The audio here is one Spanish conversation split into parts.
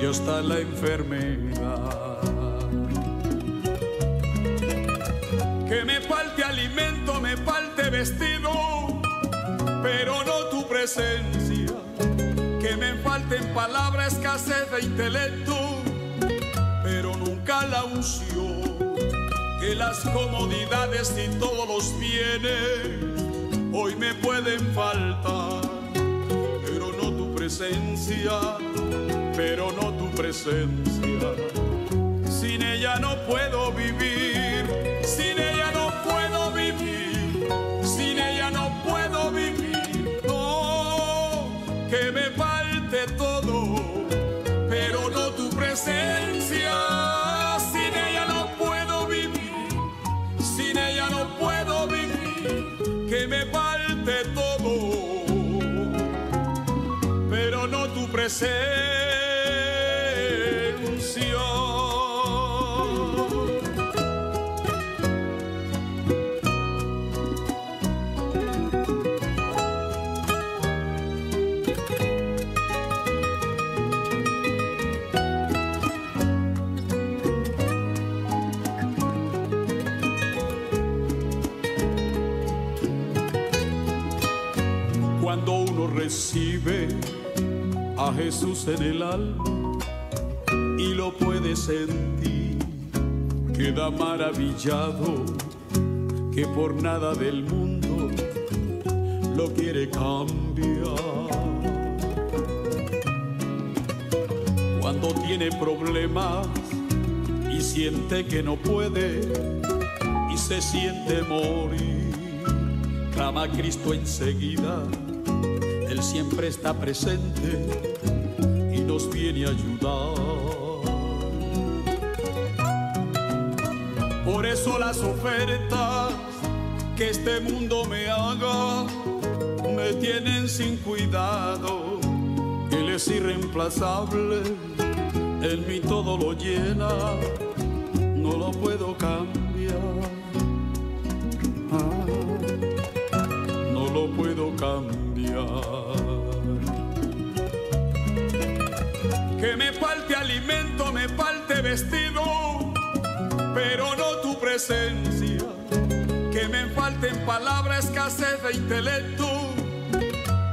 y hasta la enfermedad. Que me falte alimento, me falte vestido, pero no tu presencia. Que me falten palabras, escasez de intelecto, pero nunca la unción. Que las comodidades y todos los bienes hoy me pueden faltar, pero no tu presencia, pero no tu presencia. Sin ella no puedo vivir, sin ella no puedo vivir, sin ella no puedo vivir. No, que me falte todo, pero no tu presencia. Sin ella no puedo vivir, sin ella no puedo vivir. Que me falte todo, pero no tu presencia. Recibe a Jesús en el alma y lo puede sentir, queda maravillado que por nada del mundo lo quiere cambiar. Cuando tiene problemas y siente que no puede y se siente morir, clama a Cristo enseguida. Siempre está presente y nos viene a ayudar. Por eso las ofertas que este mundo me haga me tienen sin cuidado. Él es irreemplazable, en mí todo lo llena, no lo puedo cambiar. Ah, no lo puedo cambiar. Que me falte alimento, me falte vestido, pero no tu presencia. Que me falten palabras, escasez de intelecto,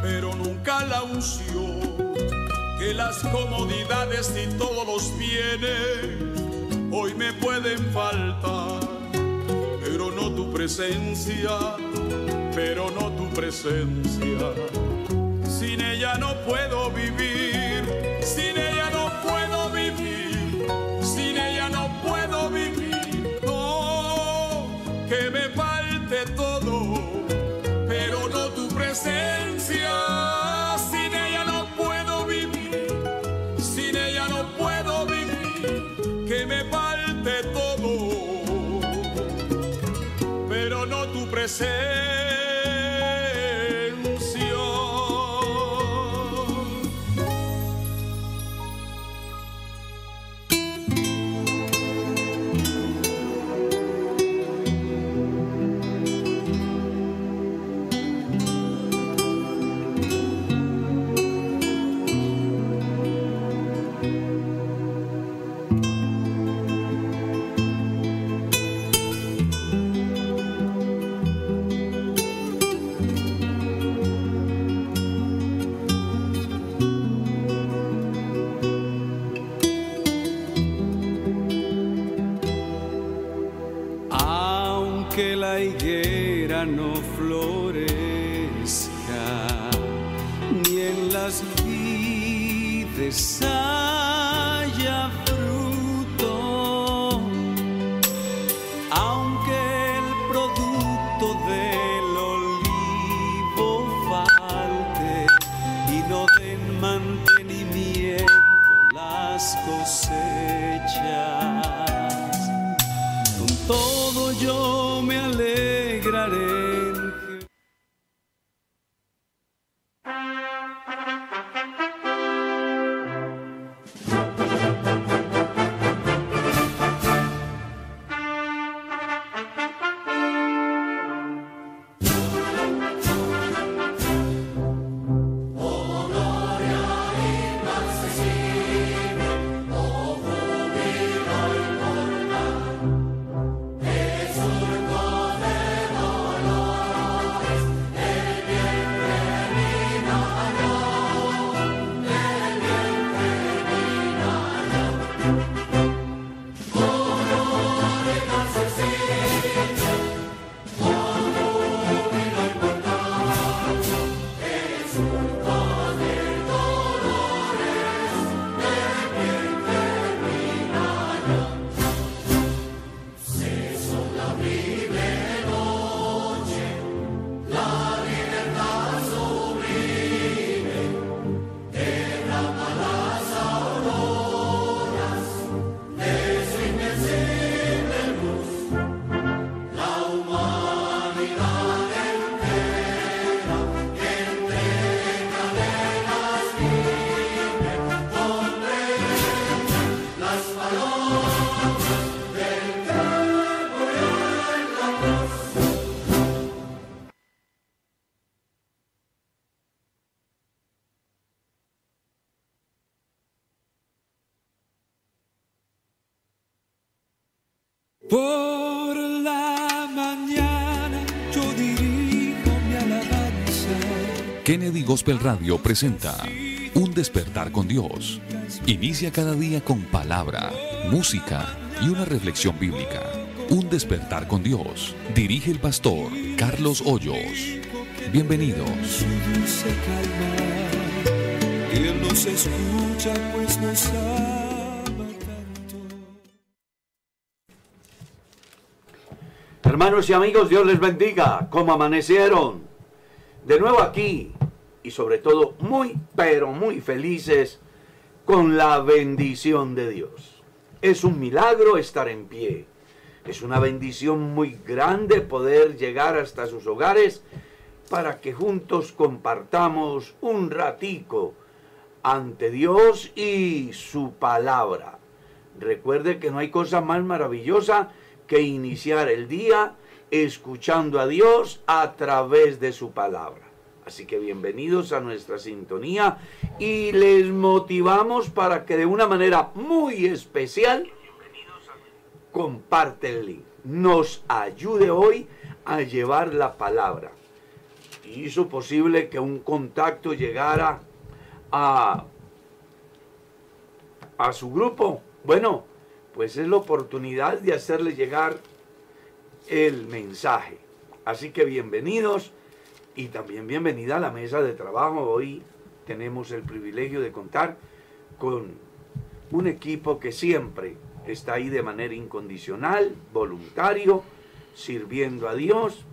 pero nunca la unción. Que las comodidades y todos los bienes hoy me pueden faltar, pero no tu presencia, pero no tu presencia. Sin ella no puedo vivir, no florezca, ni en las vides Por la mañana yo dirijo mi alabanza. Kennedy Gospel Radio presenta Un despertar con Dios. Inicia cada día con palabra, música y una reflexión bíblica. Un despertar con Dios. Dirige el pastor Carlos Hoyos. Bienvenidos. Su dulce calma. Él nos escucha pues nos Hermanos y amigos, Dios les bendiga. ¿Cómo amanecieron? De nuevo aquí y sobre todo muy, pero muy felices con la bendición de Dios. Es un milagro estar en pie. Es una bendición muy grande poder llegar hasta sus hogares para que juntos compartamos un ratico ante Dios y su palabra. Recuerde que no hay cosa más maravillosa que iniciar el día escuchando a Dios a través de su palabra. Así que bienvenidos a nuestra sintonía y les motivamos para que de una manera muy especial comparte el link. Nos ayude hoy a llevar la palabra. Hizo posible que un contacto llegara a, a su grupo. Bueno, pues es la oportunidad de hacerle llegar el mensaje. Así que bienvenidos y también bienvenida a la mesa de trabajo. Hoy tenemos el privilegio de contar con un equipo que siempre está ahí de manera incondicional, voluntario, sirviendo a Dios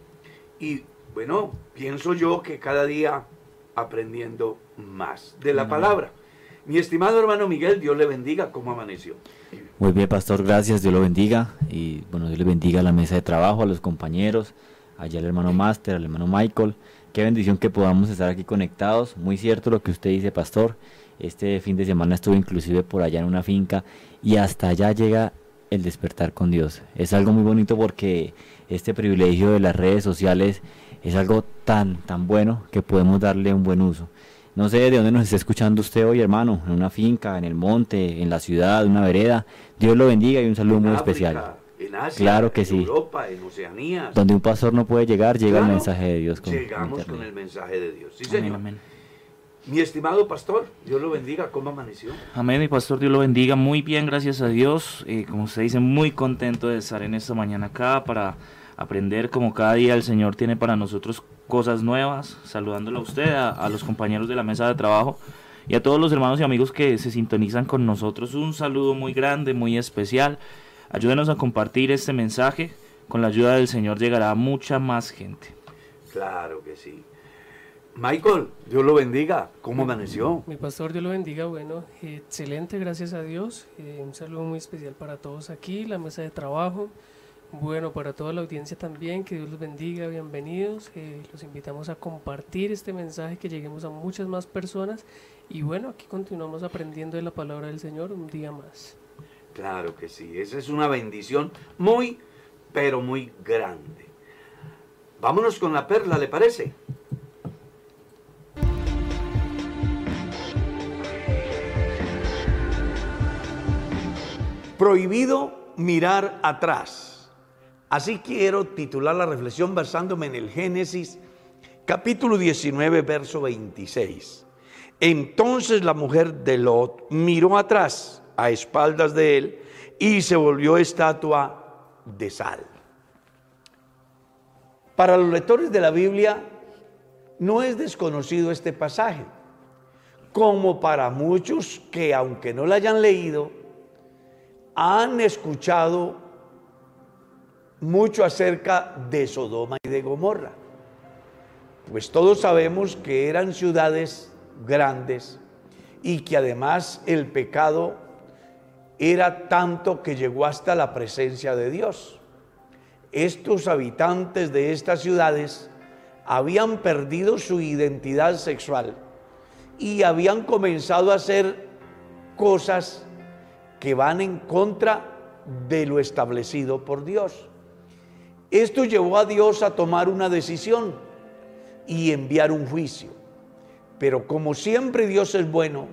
y bueno, pienso yo que cada día aprendiendo más de la palabra. Mi estimado hermano Miguel, Dios le bendiga, ¿cómo amaneció? Muy bien, pastor, gracias, Dios lo bendiga. Y bueno, Dios le bendiga a la mesa de trabajo, a los compañeros, allá al hermano Master, al hermano Michael. Qué bendición que podamos estar aquí conectados. Muy cierto lo que usted dice, pastor. Este fin de semana estuve inclusive por allá en una finca y hasta allá llega el despertar con Dios. Es algo muy bonito porque este privilegio de las redes sociales es algo tan, tan bueno que podemos darle un buen uso. No sé de dónde nos está escuchando usted hoy, hermano, en una finca, en el monte, en la ciudad, en una vereda. Dios lo bendiga y un saludo En muy África, especial. En Asia, Claro que en sí. Europa, en Oceanía. Donde un pastor no puede llegar, llega el mensaje de Dios con Llegamos internet. con el mensaje de Dios. Sí, Amén, señor. amén. Mi estimado pastor, Dios lo bendiga, ¿cómo amaneció? Amén, mi pastor, Dios lo bendiga. Muy bien, gracias a Dios. Eh, como usted dice, muy contento de estar en esta mañana acá para aprender como cada día el Señor tiene para nosotros cosas nuevas. Saludándolo a usted, a, a los compañeros de la mesa de trabajo y a todos los hermanos y amigos que se sintonizan con nosotros. Un saludo muy grande, muy especial. Ayúdenos a compartir este mensaje. Con la ayuda del Señor llegará a mucha más gente. Claro que sí. Michael, Dios lo bendiga, ¿cómo amaneció? Mi pastor, Dios lo bendiga. Bueno, excelente, gracias a Dios. Eh, un saludo muy especial para todos aquí, la mesa de trabajo. Bueno, para toda la audiencia también, que Dios los bendiga, bienvenidos. Eh, los invitamos a compartir este mensaje, que lleguemos a muchas más personas. Y bueno, aquí continuamos aprendiendo de la palabra del Señor un día más. Claro que sí, esa es una bendición muy, pero muy grande. Vámonos con la perla, ¿le parece? Prohibido mirar atrás. Así quiero titular la reflexión basándome en el Génesis capítulo 19, verso 26. Entonces la mujer de Lot miró atrás a espaldas de él y se volvió estatua de sal. Para los lectores de la Biblia no es desconocido este pasaje, como para muchos que aunque no la hayan leído, han escuchado mucho acerca de Sodoma y de Gomorra. Pues todos sabemos que eran ciudades grandes y que además el pecado era tanto que llegó hasta la presencia de Dios. Estos habitantes de estas ciudades habían perdido su identidad sexual y habían comenzado a hacer cosas que van en contra de lo establecido por Dios. Esto llevó a Dios a tomar una decisión y enviar un juicio. Pero como siempre Dios es bueno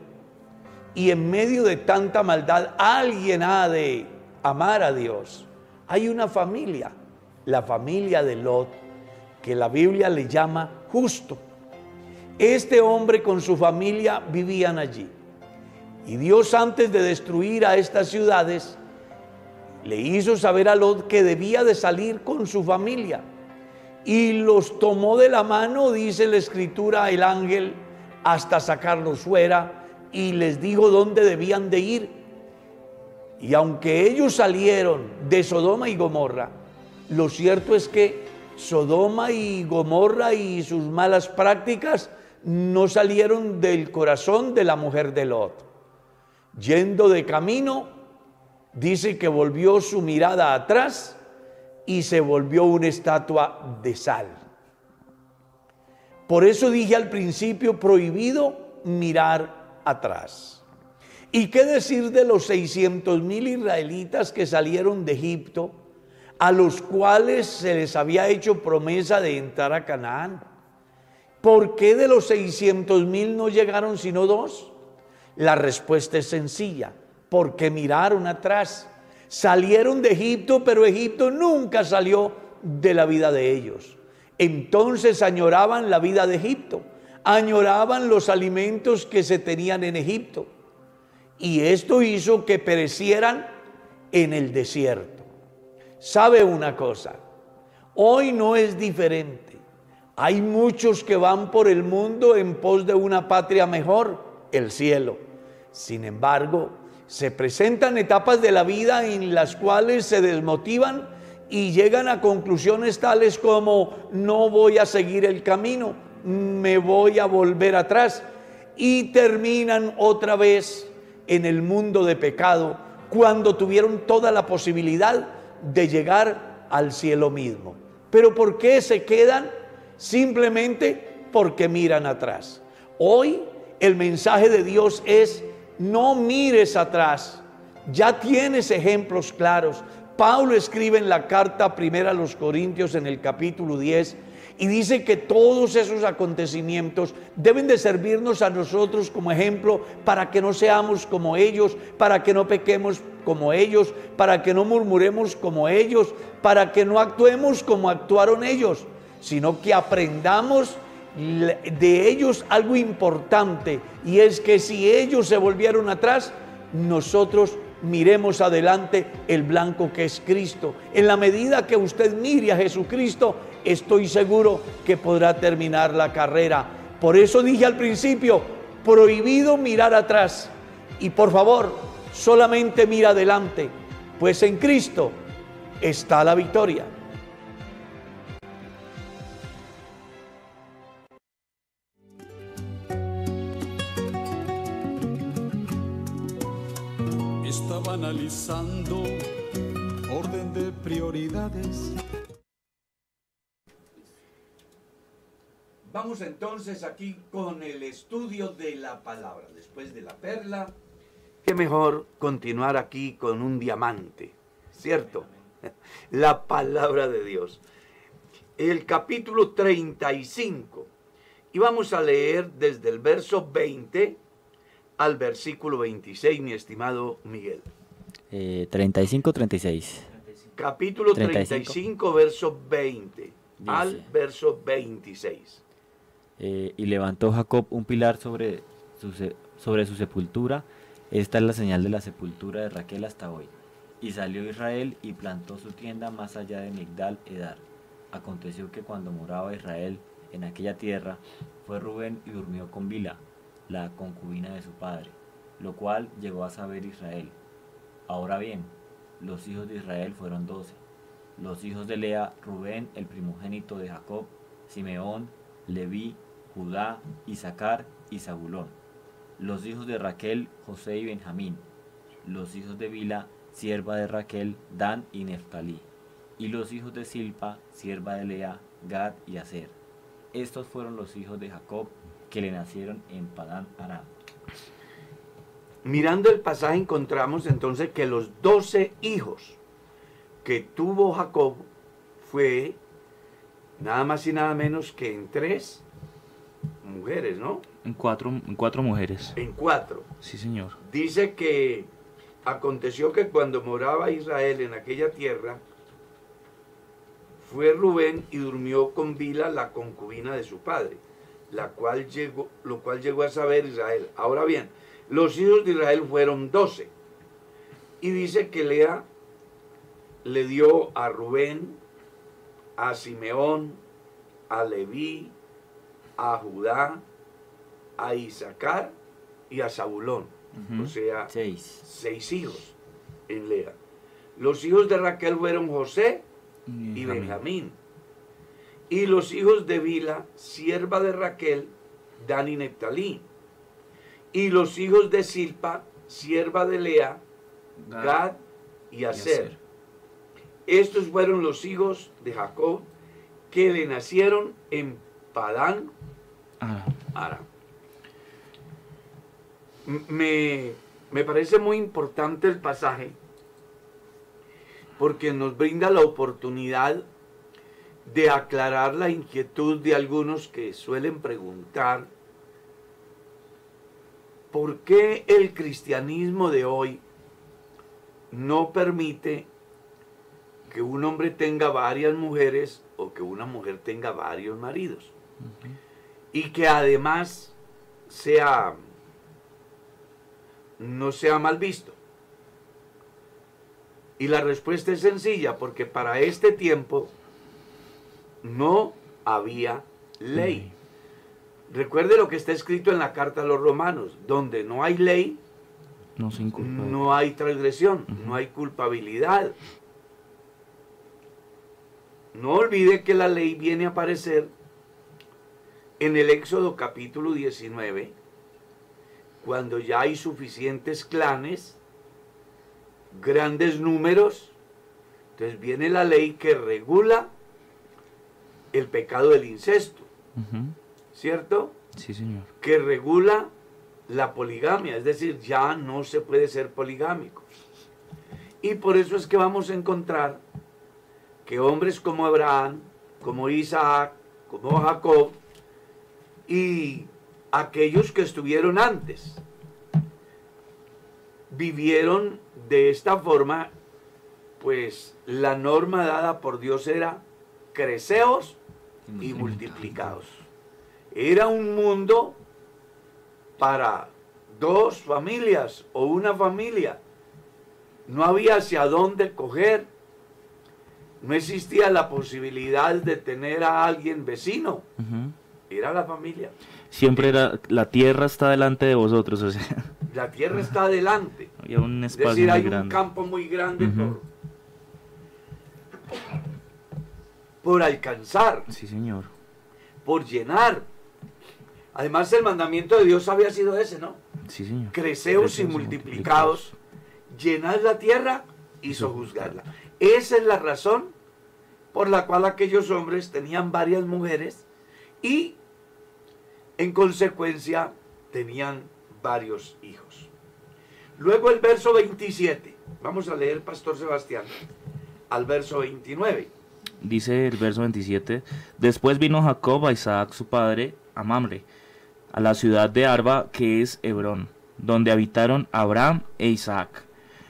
y en medio de tanta maldad alguien ha de amar a Dios, hay una familia, la familia de Lot, que la Biblia le llama justo. Este hombre con su familia vivían allí. Y Dios antes de destruir a estas ciudades, le hizo saber a Lot que debía de salir con su familia. Y los tomó de la mano, dice la escritura, el ángel, hasta sacarlos fuera y les dijo dónde debían de ir. Y aunque ellos salieron de Sodoma y Gomorra, lo cierto es que Sodoma y Gomorra y sus malas prácticas no salieron del corazón de la mujer de Lot. Yendo de camino, dice que volvió su mirada atrás y se volvió una estatua de sal. Por eso dije al principio, prohibido mirar atrás. ¿Y qué decir de los 600 mil israelitas que salieron de Egipto, a los cuales se les había hecho promesa de entrar a Canaán? ¿Por qué de los 600 mil no llegaron sino dos? La respuesta es sencilla, porque miraron atrás. Salieron de Egipto, pero Egipto nunca salió de la vida de ellos. Entonces añoraban la vida de Egipto, añoraban los alimentos que se tenían en Egipto. Y esto hizo que perecieran en el desierto. ¿Sabe una cosa? Hoy no es diferente. Hay muchos que van por el mundo en pos de una patria mejor, el cielo. Sin embargo, se presentan etapas de la vida en las cuales se desmotivan y llegan a conclusiones tales como no voy a seguir el camino, me voy a volver atrás y terminan otra vez en el mundo de pecado cuando tuvieron toda la posibilidad de llegar al cielo mismo. Pero ¿por qué se quedan? Simplemente porque miran atrás. Hoy el mensaje de Dios es no mires atrás. Ya tienes ejemplos claros. Pablo escribe en la carta primera a los Corintios en el capítulo 10 y dice que todos esos acontecimientos deben de servirnos a nosotros como ejemplo para que no seamos como ellos, para que no pequemos como ellos, para que no murmuremos como ellos, para que no actuemos como actuaron ellos, sino que aprendamos de ellos algo importante y es que si ellos se volvieron atrás, nosotros miremos adelante el blanco que es Cristo. En la medida que usted mire a Jesucristo, estoy seguro que podrá terminar la carrera. Por eso dije al principio, prohibido mirar atrás. Y por favor, solamente mira adelante, pues en Cristo está la victoria. Analizando orden de prioridades. Vamos entonces aquí con el estudio de la palabra. Después de la perla, qué mejor continuar aquí con un diamante, ¿cierto? La palabra de Dios. El capítulo 35. Y vamos a leer desde el verso 20 al versículo 26, mi estimado Miguel. 35, 36. Capítulo 35, verso 20 al verso 26. Eh, y levantó Jacob un pilar sobre su, sobre su sepultura. Esta es la señal de la sepultura de Raquel hasta hoy. Y salió Israel y plantó su tienda más allá de Migdal Edar. Aconteció que cuando moraba Israel en aquella tierra, fue Rubén y durmió con Bila, la concubina de su padre, lo cual llegó a saber Israel. Ahora bien, los hijos de Israel fueron doce. Los hijos de Lea, Rubén, el primogénito de Jacob, Simeón, Leví, Judá, Isaacar y Zabulón. Los hijos de Raquel, José y Benjamín. Los hijos de Bila, sierva de Raquel, Dan y Neftalí. Y los hijos de Silpa, sierva de Lea, Gad y Aser. Estos fueron los hijos de Jacob que le nacieron en Padán Aram. Mirando el pasaje encontramos entonces que los doce hijos que tuvo Jacob fue nada más y nada menos que en tres mujeres, ¿no? En cuatro, en cuatro mujeres. En cuatro. Sí, señor. Dice que aconteció que cuando moraba Israel en aquella tierra, fue Rubén y durmió con Bila, la concubina de su padre, la cual llegó, lo cual llegó a saber Israel. Ahora bien, los hijos de Israel fueron doce. Y dice que Lea le dio a Rubén, a Simeón, a Leví, a Judá, a Isaacar y a Zabulón. O sea, Seis. seis hijos en Lea. Los hijos de Raquel fueron José y Benjamín. Y los hijos de Bila, sierva de Raquel, Dan y Neptalí. Y los hijos de Silpa, sierva de Lea, Gad y Aser. Estos fueron los hijos de Jacob que le nacieron en Padán Ah, Aram. Me, me parece muy importante el pasaje porque nos brinda la oportunidad de aclarar la inquietud de algunos que suelen preguntar por qué el cristianismo de hoy no permite que un hombre tenga varias mujeres o que una mujer tenga varios maridos y que además sea no sea mal visto. Y la respuesta es sencilla, porque para este tiempo no había ley. Recuerde lo que está escrito en la carta a los romanos, donde no hay ley, no no hay transgresión, no hay culpabilidad. No olvide que la ley viene a aparecer en el Éxodo capítulo 19, cuando ya hay suficientes clanes, grandes números, entonces viene la ley que regula el pecado del incesto. ¿Cierto? Sí, señor. que regula la poligamia, es decir, ya no se puede ser poligámico. Y por eso es que vamos a encontrar que hombres como Abraham, como Isaac, como Jacob y aquellos que estuvieron antes, vivieron de esta forma, pues la norma dada por Dios era creceos y multiplicados. Era un mundo para dos familias o una familia. No había hacia dónde coger. No existía la posibilidad de tener a alguien vecino. Era la familia. Siempre era, la tierra está delante de vosotros, o sea, La tierra está adelante. había un Es espacio decir, muy hay un grande. campo muy grande por alcanzar. Sí, señor. por llenar. Además, el mandamiento de Dios había sido ese, ¿no? Sí, señor. Creceos y Creceos y multiplicados, llenad la tierra y sojuzgadla. Esa es la razón por la cual aquellos hombres tenían varias mujeres y, en consecuencia, tenían varios hijos. Luego el verso 27. Vamos a leer, Pastor Sebastián, al verso 29. Dice el verso 27, después vino Jacob a Isaac su padre, a Mamre, a la ciudad de Arba, que es Hebrón, donde habitaron Abraham e Isaac.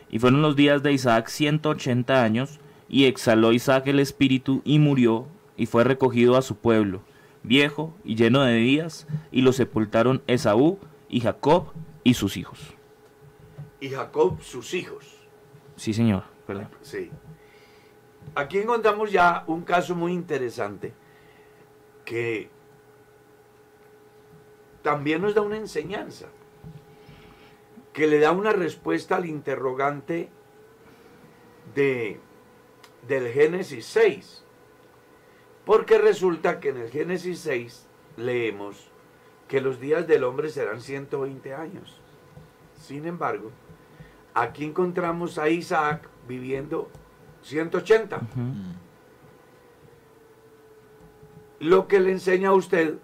Y fueron los días de Isaac 180 años, y exhaló Isaac el espíritu y murió, y fue recogido a su pueblo, viejo y lleno de días, y lo sepultaron Esaú y Jacob y sus hijos. Y Jacob sus hijos. Sí, señor, perdón. Sí. Aquí encontramos ya un caso muy interesante que también nos da una enseñanza, que le da una respuesta al interrogante de, del Génesis 6. Porque resulta que en el Génesis 6 leemos que los días del hombre serán 120 años. Sin embargo, aquí encontramos a Isaac viviendo 180. Ujú. Lo que le enseña a usted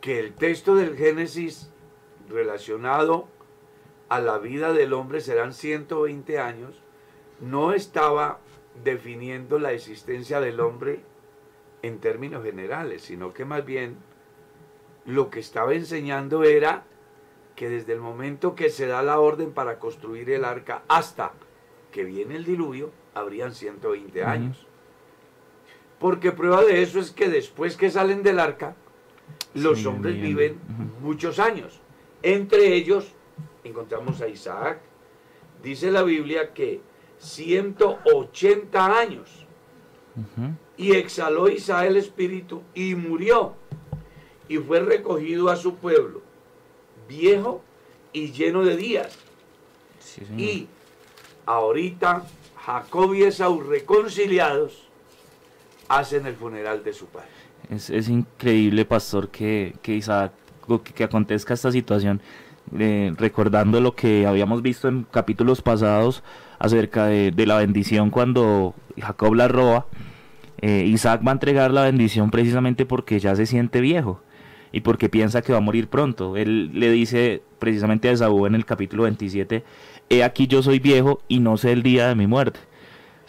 que el texto del Génesis relacionado a la vida del hombre serán 120 años, no estaba definiendo la existencia del hombre en términos generales, sino que más bien lo que estaba enseñando era que desde el momento que se da la orden para construir el arca hasta que viene el diluvio, habrían 120 Ujú. años. Porque prueba de eso es que después que salen del arca, los Sí, hombres bien. viven muchos años. Entre ellos encontramos a Isaac. Dice la Biblia que 180 años. Y exhaló Isaac el espíritu y murió. Y fue recogido a su pueblo, viejo y lleno de días. Sí. Y ahorita Jacob y Esaú reconciliados hacen el funeral de su padre. Es, increíble, pastor, que, Isaac, que, acontezca esta situación, eh, recordando lo que habíamos visto en capítulos pasados acerca de, de la bendición cuando Jacob la roba. eh, Isaac va a entregar la bendición precisamente porque ya se siente viejo y porque piensa que va a morir pronto. Él le dice precisamente a Esaú en el capítulo 27, he aquí yo soy viejo y no sé el día de mi muerte.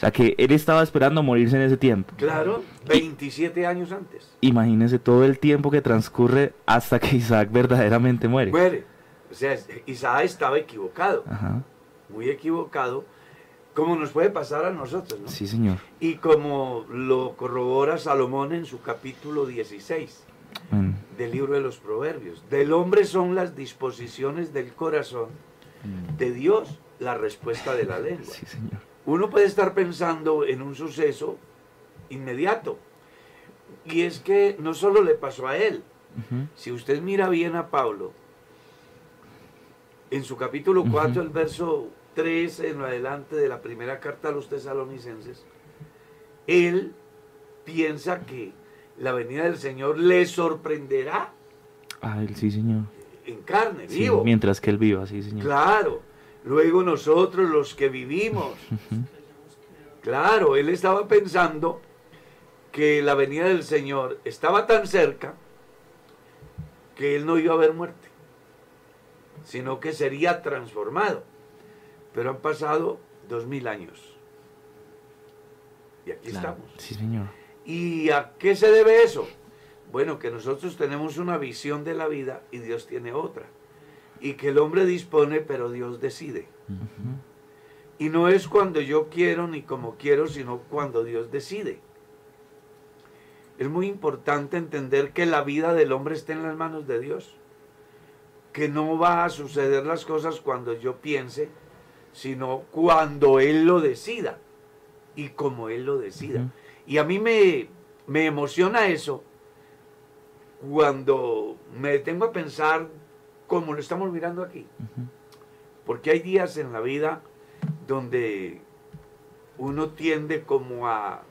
O sea que él estaba esperando morirse en ese tiempo. Claro, 27 años antes. Imagínense todo el tiempo que transcurre hasta que Isaac verdaderamente muere. Muere. O sea, Isaac estaba equivocado, Ajá. muy equivocado, como nos puede pasar a nosotros, ¿no? Sí, señor. Y como lo corrobora Salomón en su capítulo 16 Mm, del libro de los Proverbios. Del hombre son las disposiciones del corazón, de Dios la respuesta de la lengua. Sí, señor. Uno puede estar pensando en un suceso inmediato. Y es que no solo le pasó a él. Si usted mira bien a Pablo, en su capítulo 4, Ujú. el verso 13 en adelante de la primera carta a los tesalonicenses, él piensa que la venida del Señor le sorprenderá Ah, él sí, señor. en carne, Sí, vivo. mientras que él viva, sí, señor. Claro. Luego nosotros los que vivimos. Claro, él estaba pensando que la venida del Señor estaba tan cerca que él no iba a haber muerte, sino que sería transformado. Pero han pasado dos mil años. Y aquí Claro. estamos. Sí, señor. ¿Y a qué se debe eso? Bueno, que nosotros tenemos una visión de la vida y Dios tiene otra. Y que el hombre dispone, pero Dios decide. Y no es cuando yo quiero ni como quiero, sino cuando Dios decide. Es muy importante entender que la vida del hombre está en las manos de Dios. Que no va a suceder las cosas cuando yo piense, sino cuando Él lo decida. Y como Él lo decida. Y a mí me, me emociona eso cuando me detengo a pensar como lo estamos mirando aquí. Porque hay días en la vida donde uno tiende como a,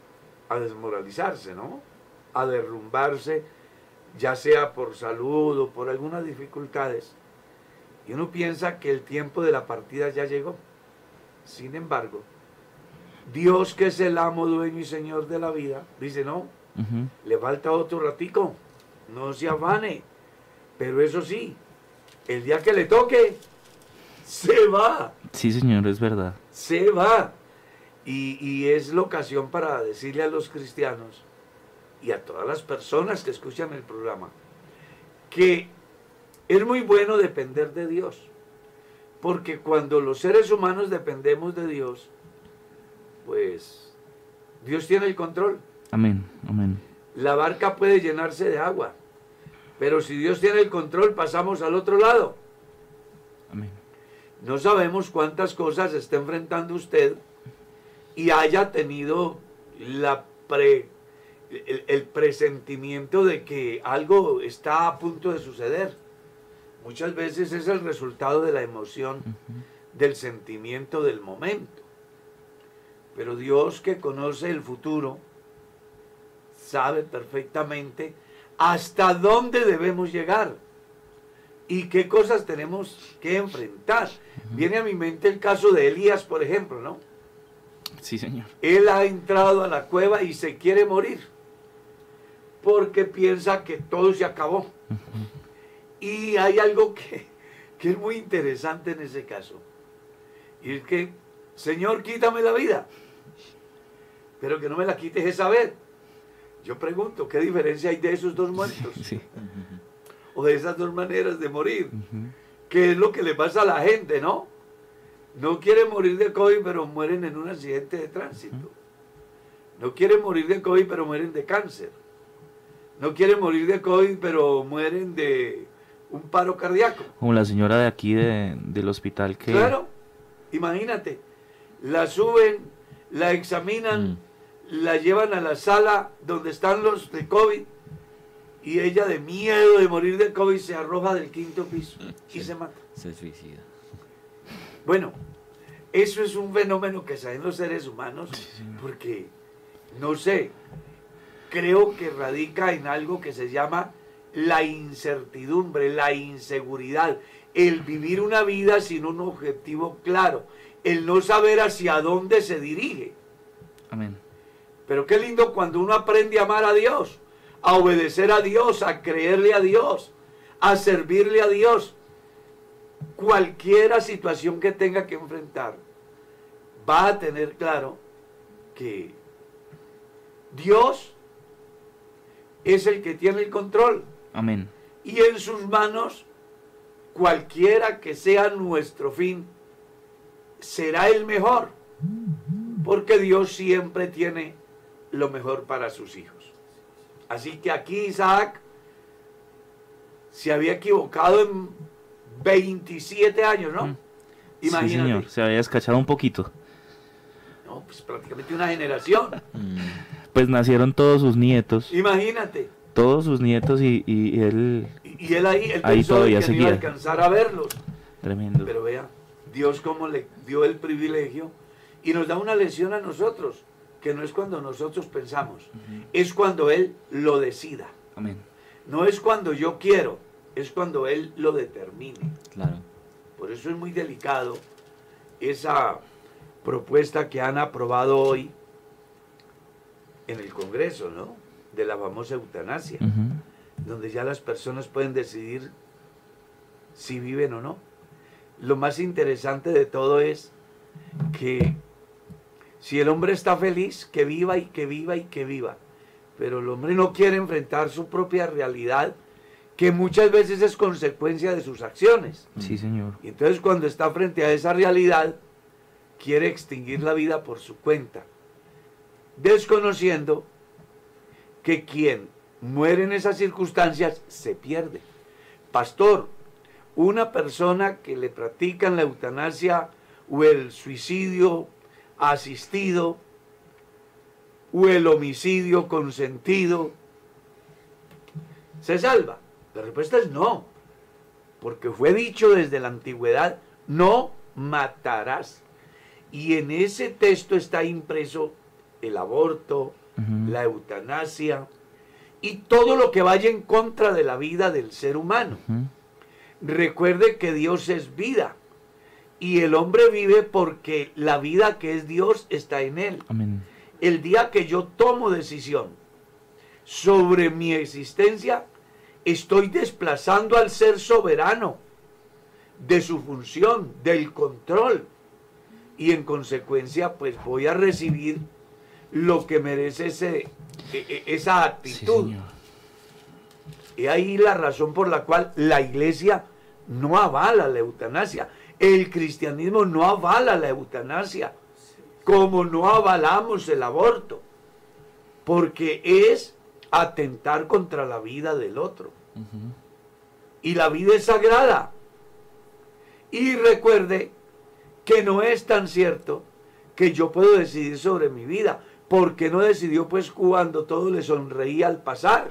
a desmoralizarse, ¿no? A derrumbarse, ya sea por salud o por algunas dificultades. Y uno piensa que el tiempo de la partida ya llegó. Sin embargo, Dios que es el amo, dueño y señor de la vida, dice, no, le falta otro ratico, no se afane. Pero eso sí, el día que le toque, se va, Sí, señor, es verdad. se va. Y, y es la ocasión para decirle a los cristianos y a todas las personas que escuchan el programa que es muy bueno depender de Dios. Porque cuando los seres humanos dependemos de Dios, pues Dios tiene el control. Amén, amén. La barca puede llenarse de agua, pero si Dios tiene el control, pasamos al otro lado. Amén. No sabemos cuántas cosas está enfrentando usted y haya tenido la pre- el, el presentimiento de que algo está a punto de suceder. Muchas veces es el resultado de la emoción, del sentimiento del momento. Pero Dios que conoce el futuro, sabe perfectamente hasta dónde debemos llegar y qué cosas tenemos que enfrentar. Viene a mi mente el caso de Elías, por ejemplo, ¿no? Sí, señor. Él ha entrado a la cueva y se quiere morir porque piensa que todo se acabó. Y hay algo que, que es muy interesante en ese caso. Y es que, Señor, quítame la vida, pero que no me la quites esa vez. Yo pregunto, ¿qué diferencia hay de esos dos muertos? Sí. O de esas dos maneras de morir. Ujú. ¿Qué es lo que le pasa a la gente, no? No quieren morir de COVID, pero mueren en un accidente de tránsito. No quieren morir de COVID, pero mueren de cáncer. No quieren morir de COVID, pero mueren de un paro cardíaco. Como la señora de aquí de- del hospital que... Claro, imagínate, la suben, la examinan, Mm. La llevan a la sala donde están los de COVID y ella de miedo de morir de COVID se arroja del quinto piso y Sí. se mata. Se suicida. Bueno, eso es un fenómeno que saben los seres humanos porque, no sé, creo que radica en algo que se llama la incertidumbre, la inseguridad, el vivir una vida sin un objetivo claro, el no saber hacia dónde se dirige. Amén. Pero qué lindo cuando uno aprende a amar a Dios, a obedecer a Dios, a creerle a Dios, a servirle a Dios. Cualquiera situación que tenga que enfrentar, va a tener claro que Dios es el que tiene el control Amén. y en sus manos, cualquiera que sea nuestro fin, será el mejor, porque Dios siempre tiene lo mejor para sus hijos. Así que aquí Isaac se había equivocado en 27 años, ¿no? Mm. Imagínate. Sí, señor. Se había descachado un poquito. No, pues prácticamente una generación. Mm, Pues nacieron todos sus nietos. Imagínate. Todos sus nietos y, y- y él... Y, y él ahí, él Ahí pensó todavía que no iba a alcanzar a verlos. Tremendo. Pero vea, Dios como le dio el privilegio y nos da una lección a nosotros, que no es cuando nosotros pensamos, es cuando Él lo decida. Amén. No es cuando yo quiero, es cuando Él lo determine. claro. Por eso es muy delicado esa propuesta que han aprobado hoy en el Congreso, ¿no? De la famosa eutanasia donde ya las personas pueden decidir si viven o no. Lo más interesante de todo es que si el hombre está feliz, que viva y que viva y que viva. Pero el hombre no quiere enfrentar su propia realidad, que muchas veces es consecuencia de sus acciones. Sí, señor. Y entonces cuando está frente a esa realidad, quiere extinguir la vida por su cuenta, desconociendo que quien muere en esas circunstancias se pierde. Pastor, una persona que le practican la eutanasia o el suicidio asistido o el homicidio consentido, ¿se salva? La respuesta es no, porque fue dicho desde la antigüedad, no matarás. Y en ese texto está impreso el aborto, la eutanasia y todo lo que vaya en contra de la vida del ser humano. Recuerde que Dios es vida y el hombre vive porque la vida que es Dios está en él. Amén. El día que yo tomo decisión sobre mi existencia, estoy desplazando al ser soberano de su función, del control. Y en consecuencia, pues voy a recibir lo que merece ese, e- e- esa actitud. Y ahí la razón por la cual la iglesia no avala la eutanasia. El cristianismo no avala la eutanasia, como no avalamos el aborto, porque es atentar contra la vida del otro. Y la vida es sagrada. Y recuerde que no es tan cierto que yo puedo decidir sobre mi vida, porque no decidió pues cuando todo le sonreía al pasar.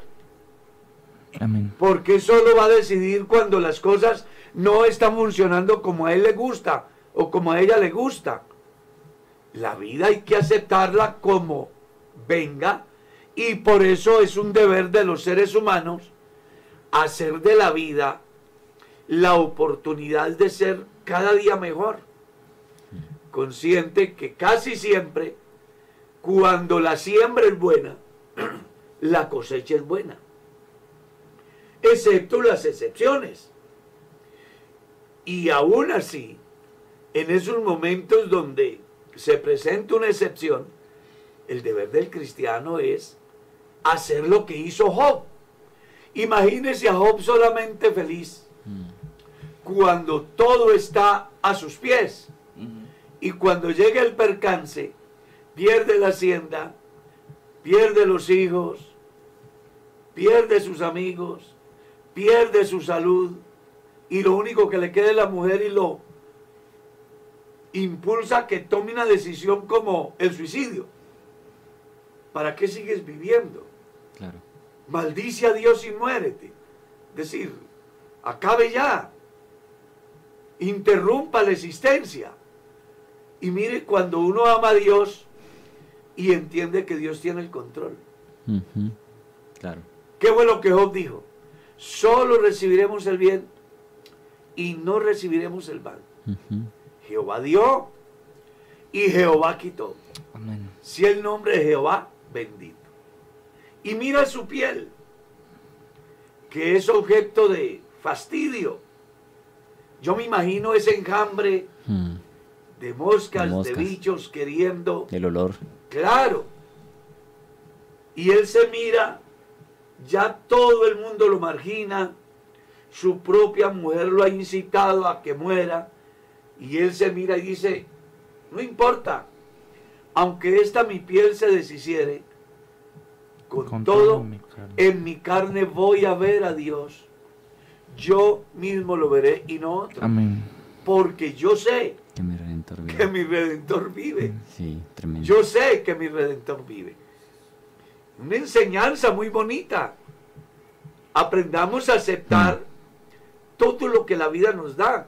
Porque solo va a decidir cuando las cosas no están funcionando como a él le gusta o como a ella le gusta. La vida hay que aceptarla como venga y por eso es un deber de los seres humanos hacer de la vida la oportunidad de ser cada día mejor. Consciente que casi siempre cuando la siembra es buena, la cosecha es buena excepto las excepciones. Y aún así, en esos momentos donde se presenta una excepción, el deber del cristiano es hacer lo que hizo Job. Imagínese a Job solamente feliz cuando todo está a sus pies. Y cuando llega el percance, pierde la hacienda, pierde los hijos, pierde sus amigos, pierde su salud y lo único que le queda es la mujer y lo impulsa a que tome una decisión como el suicidio. ¿Para qué sigues viviendo? Claro. Maldice a Dios y muérete. Es decir, acabe ya. Interrumpa la existencia. Y mire, cuando uno ama a Dios y entiende que Dios tiene el control. Ujú. Claro. ¿Qué fue lo que Job dijo? Solo recibiremos el bien y no recibiremos el mal. Jehová dio y Jehová quitó. Amén. Si el nombre de Jehová, bendito. Y mira su piel, que es objeto de fastidio. Yo me imagino ese enjambre Mm. de moscas, de, bichos queriendo. El olor. Claro. Y él se mira, ya todo el mundo lo margina, su propia mujer lo ha incitado a que muera, y él se mira y dice, no importa, aunque esta mi piel se deshiciere, con, Con todo todo mi carne. en mi carne voy a ver a Dios. Yo mismo lo veré y no otro. Amén. Porque yo sé Que mi redentor que vive. mi redentor vive. Sí, tremendo. Yo sé que mi redentor vive. Una enseñanza muy bonita. Aprendamos a aceptar todo lo que la vida nos da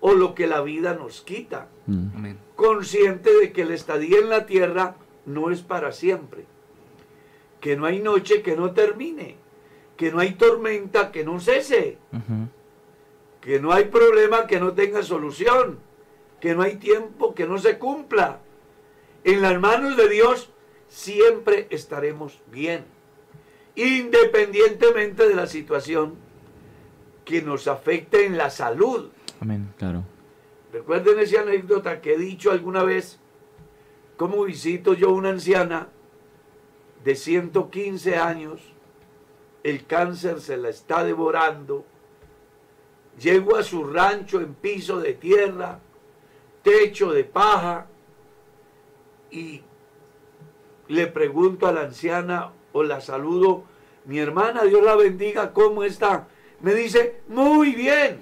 o lo que la vida nos quita. Mm. Amén. Consciente de que la estadía en la tierra no es para siempre. Que no hay noche que no termine. Que no hay tormenta que no cese. Que no hay problema que no tenga solución. Que no hay tiempo que no se cumpla. En las manos de Dios siempre estaremos bien. Independientemente de la situación que nos afecte en la salud. Amén. Claro. Recuerden esa anécdota que he dicho alguna vez, cómo visito yo una anciana de 115 años, el cáncer se la está devorando, llego a su rancho en piso de tierra, techo de paja, y le pregunto a la anciana o la saludo, mi hermana, Dios la bendiga, ¿cómo está? Me dice, muy bien.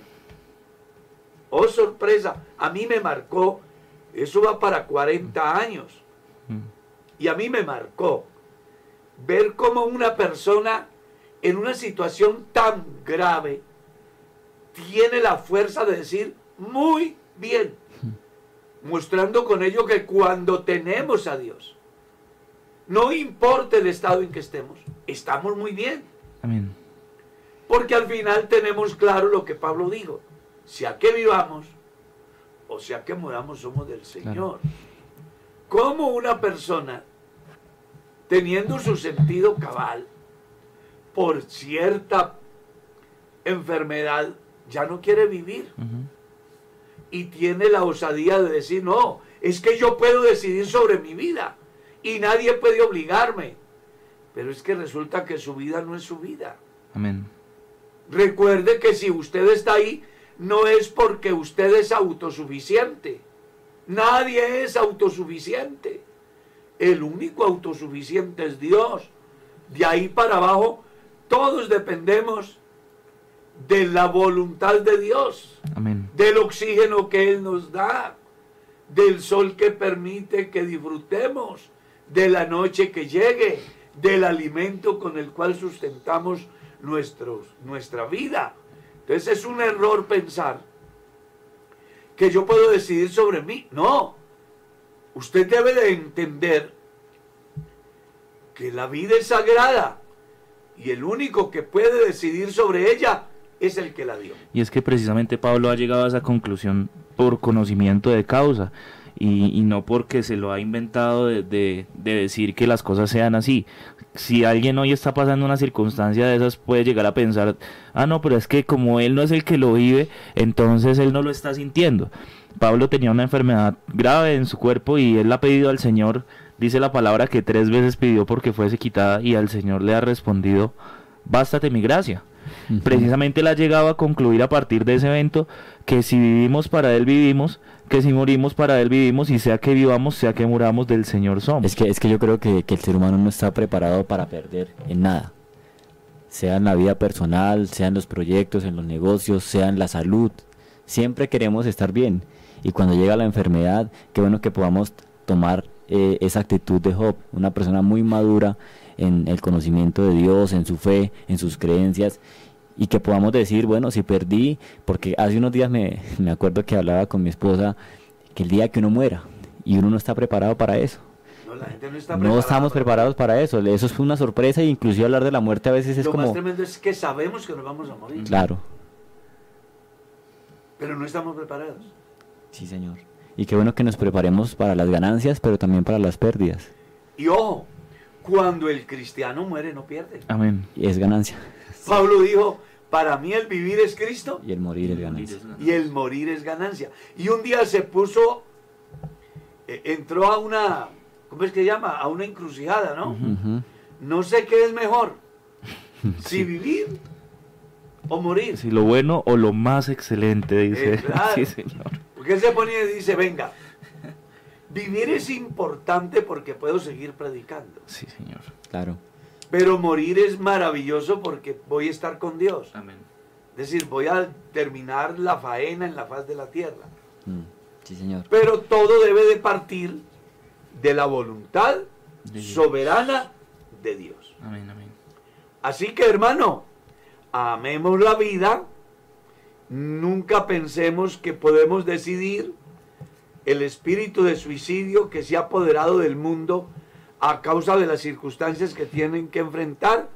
Oh, sorpresa, a mí me marcó, eso va para 40 años, Mm. y a mí me marcó ver cómo una persona en una situación tan grave tiene la fuerza de decir muy bien, mostrando con ello que cuando tenemos a Dios, no importa el estado en que estemos, estamos muy bien. Amén. Porque al final tenemos claro lo que Pablo dijo. Sea que vivamos o sea que moramos somos del Señor. ¿Cómo una persona, teniendo su sentido cabal, por cierta enfermedad, ya no quiere vivir? Y tiene la osadía de decir, no, es que yo puedo decidir sobre mi vida y nadie puede obligarme. Pero es que resulta que su vida no es su vida. Amén. Recuerde que si usted está ahí, no es porque usted es autosuficiente. Nadie es autosuficiente. El único autosuficiente es Dios. De ahí para abajo, todos dependemos de la voluntad de Dios Amén. del oxígeno que Él nos da, del sol que permite que disfrutemos, de la noche que llegue, del alimento con el cual sustentamos nuestra vida. Entonces es un error pensar que yo puedo decidir sobre mí. No, usted debe de entender que la vida es sagrada y el único que puede decidir sobre ella es el que la dio. Y es que precisamente Pablo ha llegado a esa conclusión por conocimiento de causa y, y no porque se lo ha inventado de, de- de decir que las cosas sean así. Si alguien hoy está pasando una circunstancia de esas puede llegar a pensar, ah no, pero es que como él no es el que lo vive, entonces él no lo está sintiendo. Pablo tenía una enfermedad grave en su cuerpo y él ha pedido al Señor, dice la palabra que tres veces pidió porque fuese quitada y al Señor le ha respondido, bástate mi gracia. Precisamente él ha llegado a concluir a partir de ese evento que si vivimos para él vivimos, que si morimos para él vivimos y sea que vivamos, sea que muramos del Señor somos. Es que, es que yo creo que, que el ser humano no está preparado para perder en nada. Sea en la vida personal, sea en los proyectos, en los negocios, sea en la salud. Siempre queremos estar bien. Y cuando llega la enfermedad, qué bueno que podamos tomar eh, esa actitud de Job, una persona muy madura en el conocimiento de Dios, en su fe, en sus creencias, y que podamos decir, bueno, si perdí, porque hace unos días me, me acuerdo que hablaba con mi esposa, que el día que uno muera, y uno no está preparado para eso. No, la gente no está No estamos para- preparados para eso, eso es una sorpresa, e inclusive hablar de la muerte a veces es Lo más como... tremendo es que sabemos que nos vamos a morir, Claro, pero no estamos preparados. sí señor. Y qué bueno que nos preparemos para las ganancias, pero también para las pérdidas. Y ojo, cuando el cristiano muere no pierde. Amén. Y es ganancia. Pablo dijo, para mí el vivir es Cristo Y el morir es ganancia. y el morir es ganancia. Y un día se puso, eh, entró a una, ¿cómo es que llama? A una encrucijada, ¿no? No sé qué es mejor, si vivir o morir. Si lo bueno o lo más excelente, dice. Eh, claro. Sí, Señor. Porque él se ponía y dice, venga, vivir es importante porque puedo seguir predicando. Sí, Señor. Claro. Pero morir es maravilloso porque voy a estar con Dios. Amén. Es decir, voy a terminar la faena en la faz de la tierra. Mm, Sí, señor. Pero todo debe de partir de la voluntad De soberana de Dios. Amén, amén. Así que hermano, amemos la vida, nunca pensemos que podemos decidir el espíritu de suicidio que se ha apoderado del mundo a causa de las circunstancias que tienen que enfrentar,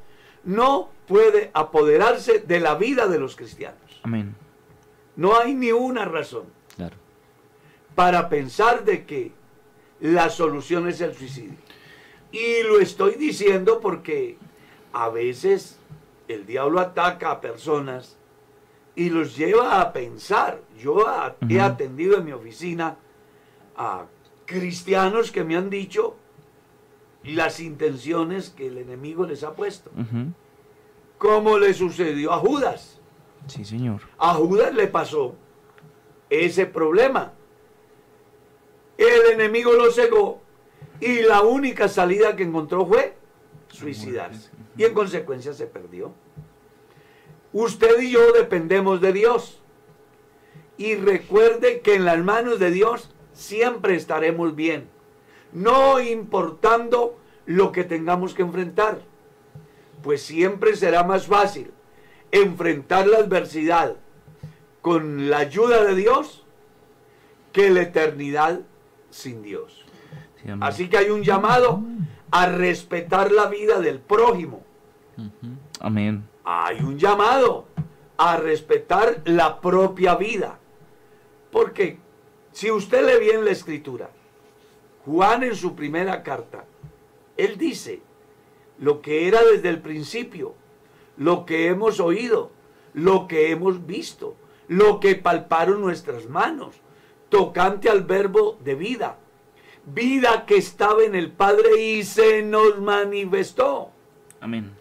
no puede apoderarse de la vida de los cristianos. Amén. No hay ni una razón Claro. para pensar de que la solución es el suicidio. Y lo estoy diciendo porque a veces el diablo ataca a personas y los lleva a pensar. Yo a- he atendido en mi oficina a cristianos que me han dicho las intenciones que el enemigo les ha puesto. Ujú. Como le sucedió a Judas. Sí, Señor. A Judas le pasó ese problema. El enemigo lo cegó y la única salida que encontró fue suicidarse. Y en consecuencia se perdió. Usted y yo dependemos de Dios. Y recuerde que en las manos de Dios siempre estaremos bien. No importando lo que tengamos que enfrentar. Pues siempre será más fácil enfrentar la adversidad con la ayuda de Dios que la eternidad sin Dios. Sí. Así que hay un llamado a respetar la vida del prójimo. Amén. Hay un llamado a respetar la propia vida. Porque si usted lee bien la escritura, Juan en su primera carta, él dice lo que era desde el principio, lo que hemos oído, lo que hemos visto, lo que palparon nuestras manos, tocante al verbo de vida, vida que estaba en el Padre y se nos manifestó. Amén.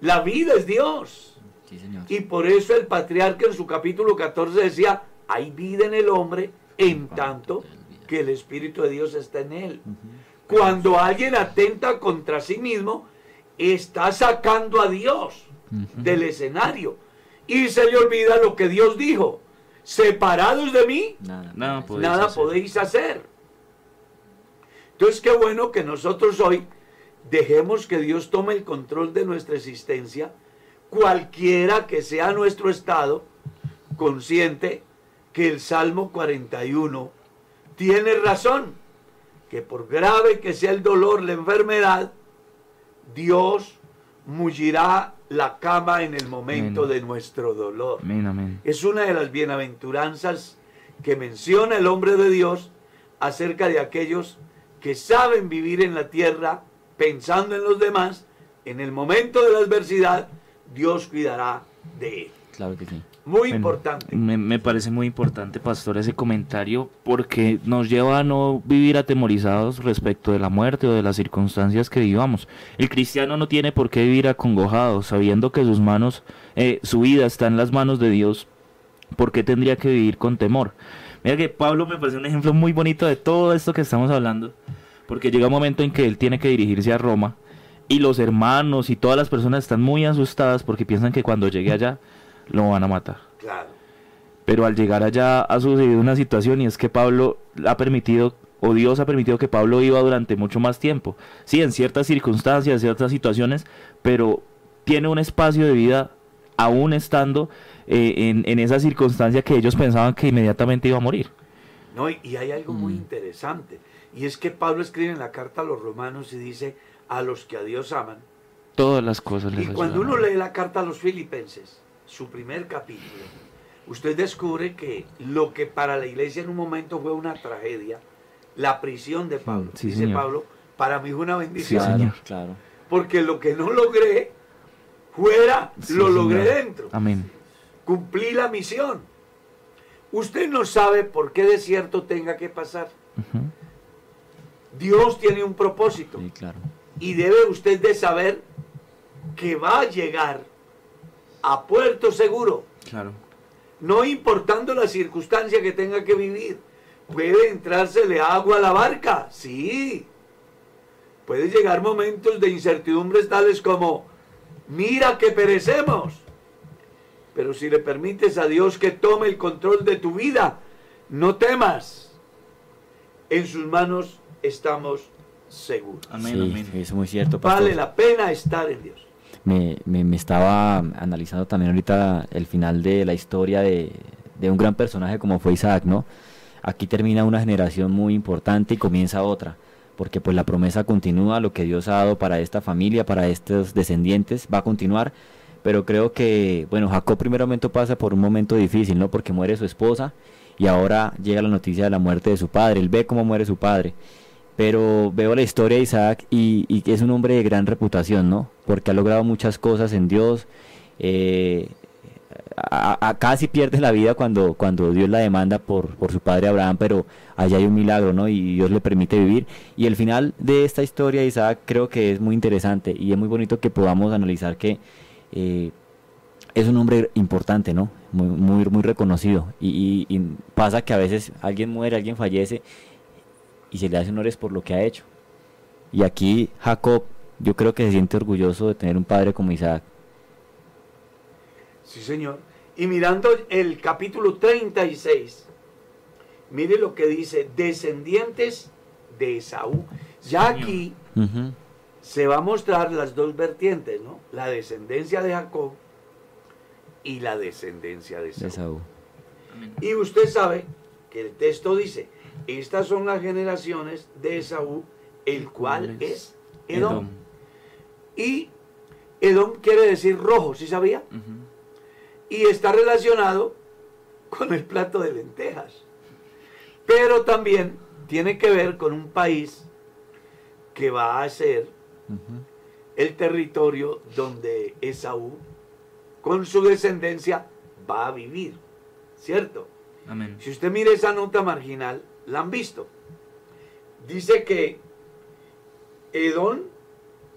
La vida es Dios. Sí, señor. Y por eso el patriarca en su capítulo 14 decía, hay vida en el hombre en tanto que el Espíritu de Dios está en él. Cuando alguien atenta contra sí mismo, está sacando a Dios del escenario. Y se le olvida lo que Dios dijo. Separados de mí, Nada. Nada podéis nada hacer. podéis hacer. Entonces, qué bueno que nosotros hoy dejemos que Dios tome el control de nuestra existencia, cualquiera que sea nuestro estado, consciente que el Salmo 41 tiene razón, que por grave que sea el dolor, la enfermedad, Dios mullirá la cama en el momento Amén. de nuestro dolor. Amén, amén. Es una de las bienaventuranzas que menciona el hombre de Dios acerca de aquellos que saben vivir en la tierra pensando en los demás. En el momento de la adversidad, Dios cuidará de él. Claro que sí. Muy Bueno, importante. Me, me parece muy importante, pastor, ese comentario porque nos lleva a no vivir atemorizados respecto de la muerte o de las circunstancias que vivamos. El cristiano no tiene por qué vivir acongojado, sabiendo que sus manos eh, su vida está en las manos de Dios, ¿por qué tendría que vivir con temor? Mira que Pablo me parece un ejemplo muy bonito de todo esto que estamos hablando, porque llega un momento en que él tiene que dirigirse a Roma y los hermanos y todas las personas están muy asustadas porque piensan que cuando llegue allá lo van a matar. Claro. Pero al llegar allá ha sucedido una situación y es que Pablo ha permitido, o Dios ha permitido que Pablo viva durante mucho más tiempo. Sí, en ciertas circunstancias, ciertas situaciones, pero tiene un espacio de vida aún estando eh, en, en esa circunstancia que ellos pensaban que inmediatamente iba a morir. No, y, y hay algo muy interesante. Y es que Pablo escribe en la carta a los romanos y dice, a los que a Dios aman. Todas las cosas les Y cuando ayudan. uno lee la carta a los filipenses, su primer capítulo, usted descubre que lo que para la iglesia en un momento fue una tragedia, la prisión de Pablo, Sí, dice señor. Pablo, para mí fue una bendición. Sí, señor. claro. Porque lo que no logré fuera, Sí, lo logré señor. dentro. Amén. Cumplí la misión. Usted no sabe por qué desierto tenga que pasar. Dios tiene un propósito. Sí, claro. Y debe usted de saber que va a llegar a puerto seguro, Claro. no importando la circunstancia que tenga que vivir. Puede entrársele agua a la barca, sí. Puede llegar momentos de incertidumbres tales como, mira que perecemos. Pero si le permites a Dios que tome el control de tu vida, no temas. En sus manos estamos seguros. Amén, Sí, amén. eso es muy cierto, pastor. Vale la pena estar en Dios. Me, me- me estaba analizando también ahorita el final de la historia de, de un gran personaje como fue Isaac, ¿no? Aquí termina una generación muy importante y comienza otra, porque pues la promesa continúa, lo que Dios ha dado para esta familia, para estos descendientes, va a continuar, pero creo que, bueno, Jacob primeramente pasa por un momento difícil, ¿no? Porque muere su esposa y ahora llega la noticia de la muerte de su padre, él ve cómo muere su padre pero veo la historia de Isaac y, es un hombre de gran reputación, ¿no? Porque ha logrado muchas cosas en Dios. eh, casi pierde la vida cuando, cuando Dios la demanda por, por su padre Abraham, pero allá hay un milagro, ¿no? Y Dios le permite vivir. Y el final de esta historia de Isaac creo que es muy interesante y es muy bonito que podamos analizar que eh, es un hombre importante, ¿no? Muy, muy, muy reconocido. Y pasa que a veces alguien muere, alguien fallece y se le hace honores por lo que ha hecho. Y aquí Jacob, yo creo que se siente orgulloso de tener un padre como Isaac. Sí, señor. Y mirando el capítulo 36, mire lo que dice, descendientes de Esaú. Ya Señor. aquí se va a mostrar las dos vertientes, ¿no? La descendencia de Jacob y la descendencia de de Esaú. Esaú. Y usted sabe que el texto dice, estas son las generaciones de Esaú, el cual es Edom. Y Edom quiere decir rojo, ¿sí sabía? Y está relacionado con el plato de lentejas. Pero también tiene que ver con un país que va a ser el territorio donde Esaú, con su descendencia, va a vivir. ¿Cierto? Amén. Si usted mira esa nota marginal, la han visto. Dice que Edom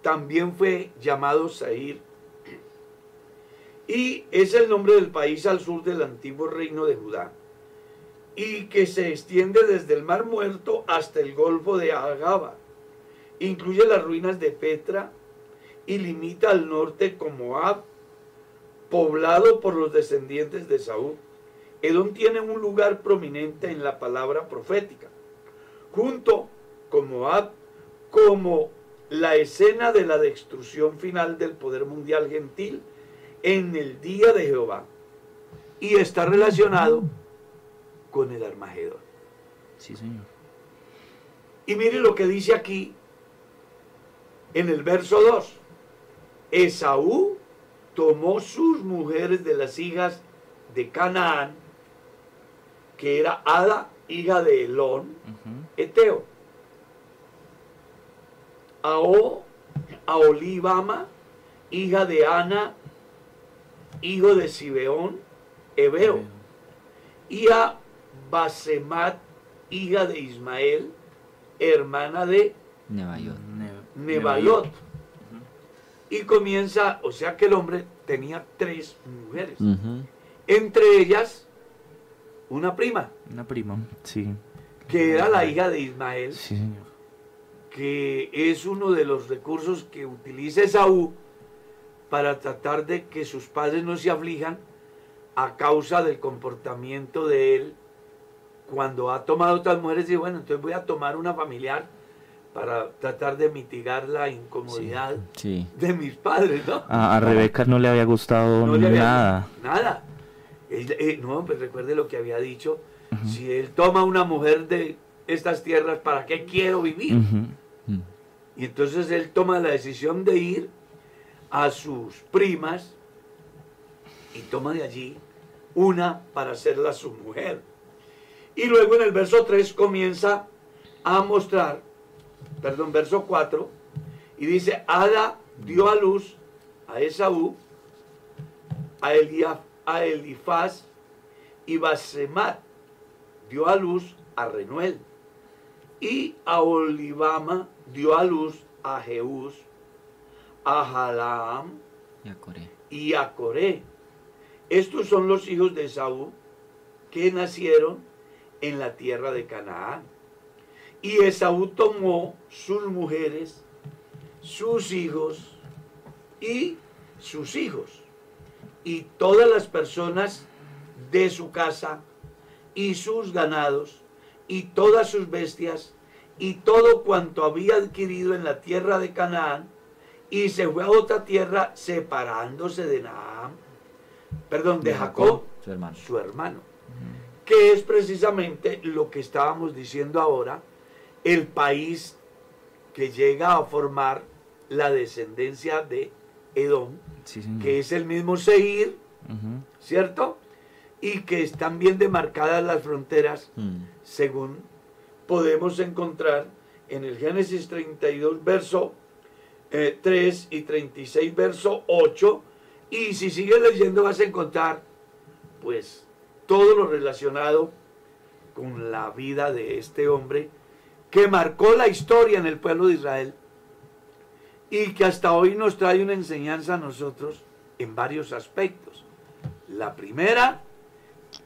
también fue llamado Sair y es el nombre del país al sur del antiguo reino de Judá y que se extiende desde el Mar Muerto hasta el Golfo de Agaba. Incluye las ruinas de Petra y limita al norte con Moab, poblado por los descendientes de Saúl. Edom tiene un lugar prominente en la palabra profética, junto con Moab como la escena de la destrucción final del poder mundial gentil en el día de Jehová. Y está relacionado con el Armagedón. Sí, señor. Y mire lo que dice aquí en el verso 2. Esaú tomó sus mujeres de las hijas de Canaán, que era Ada, hija de Elón. Eteo. A, o, a Olivama, hija de Ana, hijo de Sibeón, Ebeo. Y a Basemat, hija de Ismael, hermana de Nebayot. Ne- Nebayot. Y comienza, o sea que el hombre tenía tres mujeres. Entre ellas, una prima, Una prima, sí. que era la hija de Ismael, Sí, señor. que es uno de los recursos que utiliza Esaú para tratar de que sus padres no se aflijan a causa del comportamiento de él cuando ha tomado otras mujeres y bueno, entonces voy a tomar una familiar para tratar de mitigar la incomodidad Sí. de mis padres, ¿no? A, a Rebeca no le había gustado No había- nada. Él, eh, no, pues recuerde lo que había dicho. Si él toma una mujer de estas tierras, ¿para qué quiero vivir? Y entonces él toma la decisión de ir a sus primas y toma de allí una para hacerla su mujer. Y luego en el verso 3 comienza a mostrar, perdón, verso 4, y dice, Ada dio a luz a Esaú, a, Elia- a Elifaz y Basemat dio a luz a Renuel y a Olivama dio a luz a Jeús, a Jalaam Y a Coré. y a Coré. Estos son los hijos de Esaú que nacieron en la tierra de Canaán. Y Esaú tomó sus mujeres, sus hijos y sus hijos, y todas las personas de su casa, y sus ganados, y todas sus bestias, y todo cuanto había adquirido en la tierra de Canaán, y se fue a otra tierra separándose de Naam, perdón, de, Jacob, Su hermano. su hermano, que es precisamente lo que estábamos diciendo ahora, el país que llega a formar la descendencia de Edom, Sí, que es el mismo Seir. ¿cierto? Y que están bien demarcadas las fronteras Mm. según podemos encontrar en el Génesis 32, verso eh, 3 y 36, verso 8. Y si sigues leyendo vas a encontrar, pues, todo lo relacionado con la vida de este hombre que marcó la historia en el pueblo de Israel y que hasta hoy nos trae una enseñanza a nosotros en varios aspectos. La primera,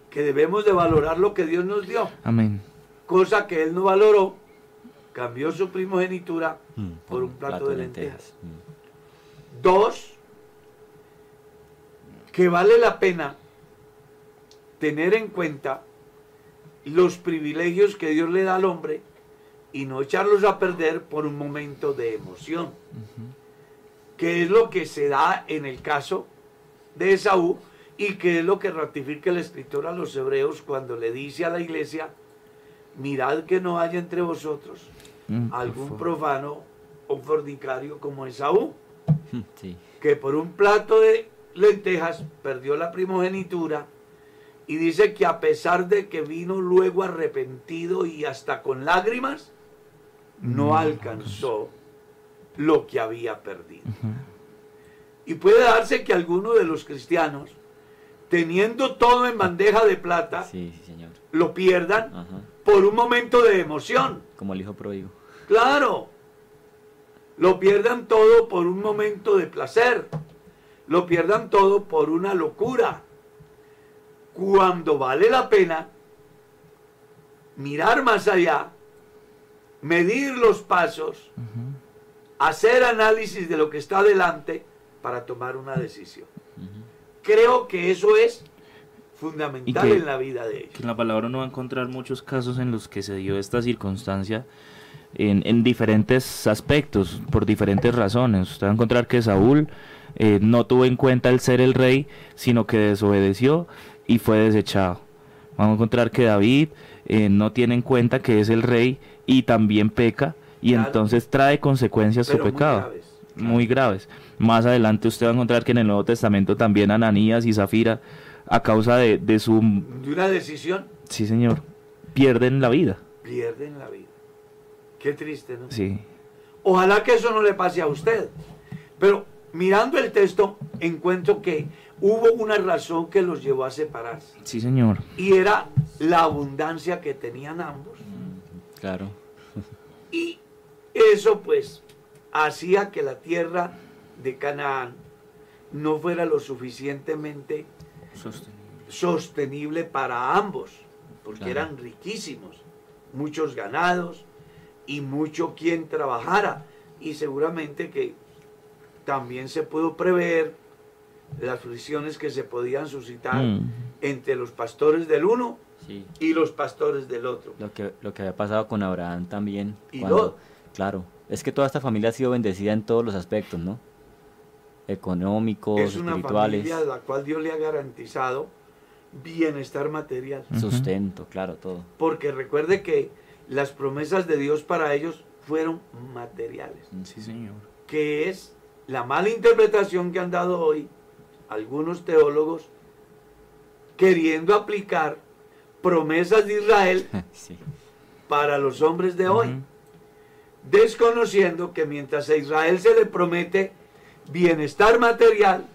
que debemos de valorar lo que Dios nos dio Amén. cosa que él no valoró, cambió su primogenitura Mm. por un plato, de lentejas. Mm. Dos, que vale la pena tener en cuenta los privilegios que Dios le da al hombre y no echarlos a perder por un momento de emoción, que es lo que se da en el caso de Esaú y que es lo que ratifica el escritor a los hebreos cuando le dice a la iglesia, mirad que no haya entre vosotros Mm, algún profano o fornicario como Esaú, Mm. Sí. que por un plato de lentejas perdió la primogenitura y dice que a pesar de que vino luego arrepentido y hasta con lágrimas, no alcanzó lo que había perdido. Y puede darse que alguno de los cristianos, teniendo todo en bandeja de plata, Sí, sí, señor. lo pierdan por un momento de emoción. Como el hijo pródigo. Claro. Lo pierdan todo por un momento de placer. Lo pierdan todo por una locura. Cuando vale la pena mirar más allá, medir los pasos, hacer análisis de lo que está delante para tomar una decisión. Creo que eso es fundamental que- en la vida de ellos. que en la palabra uno va a encontrar muchos casos en los que se dio esta circunstancia en, en diferentes aspectos, por diferentes razones. Usted va a encontrar que Saúl eh, no tuvo en cuenta el ser el rey, sino que desobedeció y fue desechado. Vamos a encontrar que David eh, no tiene en cuenta que es el rey y también peca y Claro. entonces trae consecuencias su Pero muy pecado graves. muy graves. Más adelante usted va a encontrar que en el Nuevo Testamento también Ananías y Zafira, a causa de, de su... De una decisión Sí, señor, pierden la vida. pierden la vida. Qué triste, ¿no? Sí. Ojalá que eso no le pase a usted. Pero mirando el texto, encuentro que hubo una razón que los llevó a separarse. Sí, señor. Y era la abundancia que tenían ambos. Claro. Y eso pues hacía que la tierra de Canaán no fuera lo suficientemente Sostenible. sostenible para ambos, porque Claro. eran riquísimos, muchos ganados y mucho quien trabajara. Y seguramente que también se pudo prever las fricciones que se podían suscitar Mm. entre los pastores del uno Sí. y los pastores del otro. Lo que, lo que había pasado con Abraham también. Y cuando- Lot. Claro, es que toda esta familia ha sido bendecida en todos los aspectos, ¿no? Económicos, Es una espirituales, familia a la cual Dios le ha garantizado bienestar material. sustento, claro, todo. Porque recuerde que las promesas de Dios para ellos fueron materiales. Sí, señor. que es la mala interpretación que han dado hoy algunos teólogos queriendo aplicar promesas de Israel sí. para los hombres de hoy, desconociendo que mientras a Israel se le promete bienestar material,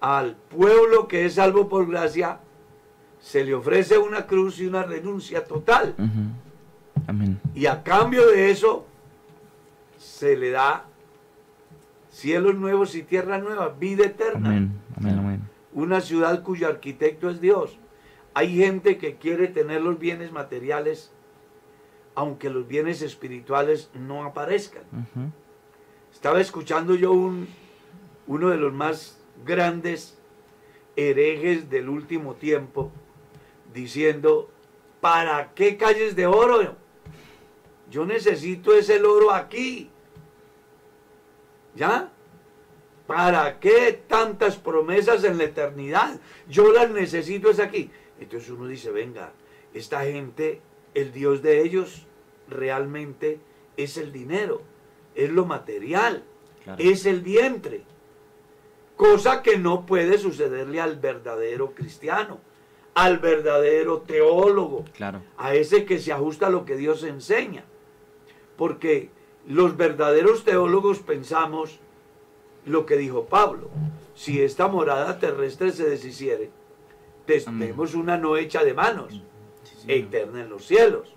al pueblo que es salvo por gracia, se le ofrece una cruz y una renuncia total. Amén. Y a cambio de eso, se le da cielos nuevos y tierra nueva, vida eterna. Amén. Amén. Amén. Una ciudad cuyo arquitecto es Dios. Hay gente que quiere tener los bienes materiales, aunque los bienes espirituales no aparezcan. Estaba escuchando yo un, uno de los más grandes herejes del último tiempo, diciendo, ¿para qué calles de oro? Yo necesito ese oro aquí. ¿Ya? ¿Para qué tantas promesas en la eternidad? Yo las necesito es aquí. Entonces uno dice, venga, esta gente, el Dios de ellos realmente es el dinero, es lo material, Claro. es el vientre. Cosa que no puede sucederle al verdadero cristiano, al verdadero teólogo, Claro. a ese que se ajusta a lo que Dios enseña. Porque los verdaderos teólogos pensamos lo que dijo Pablo. Si esta morada terrestre se deshiciere, tenemos una no hecha de manos, eterna en los cielos.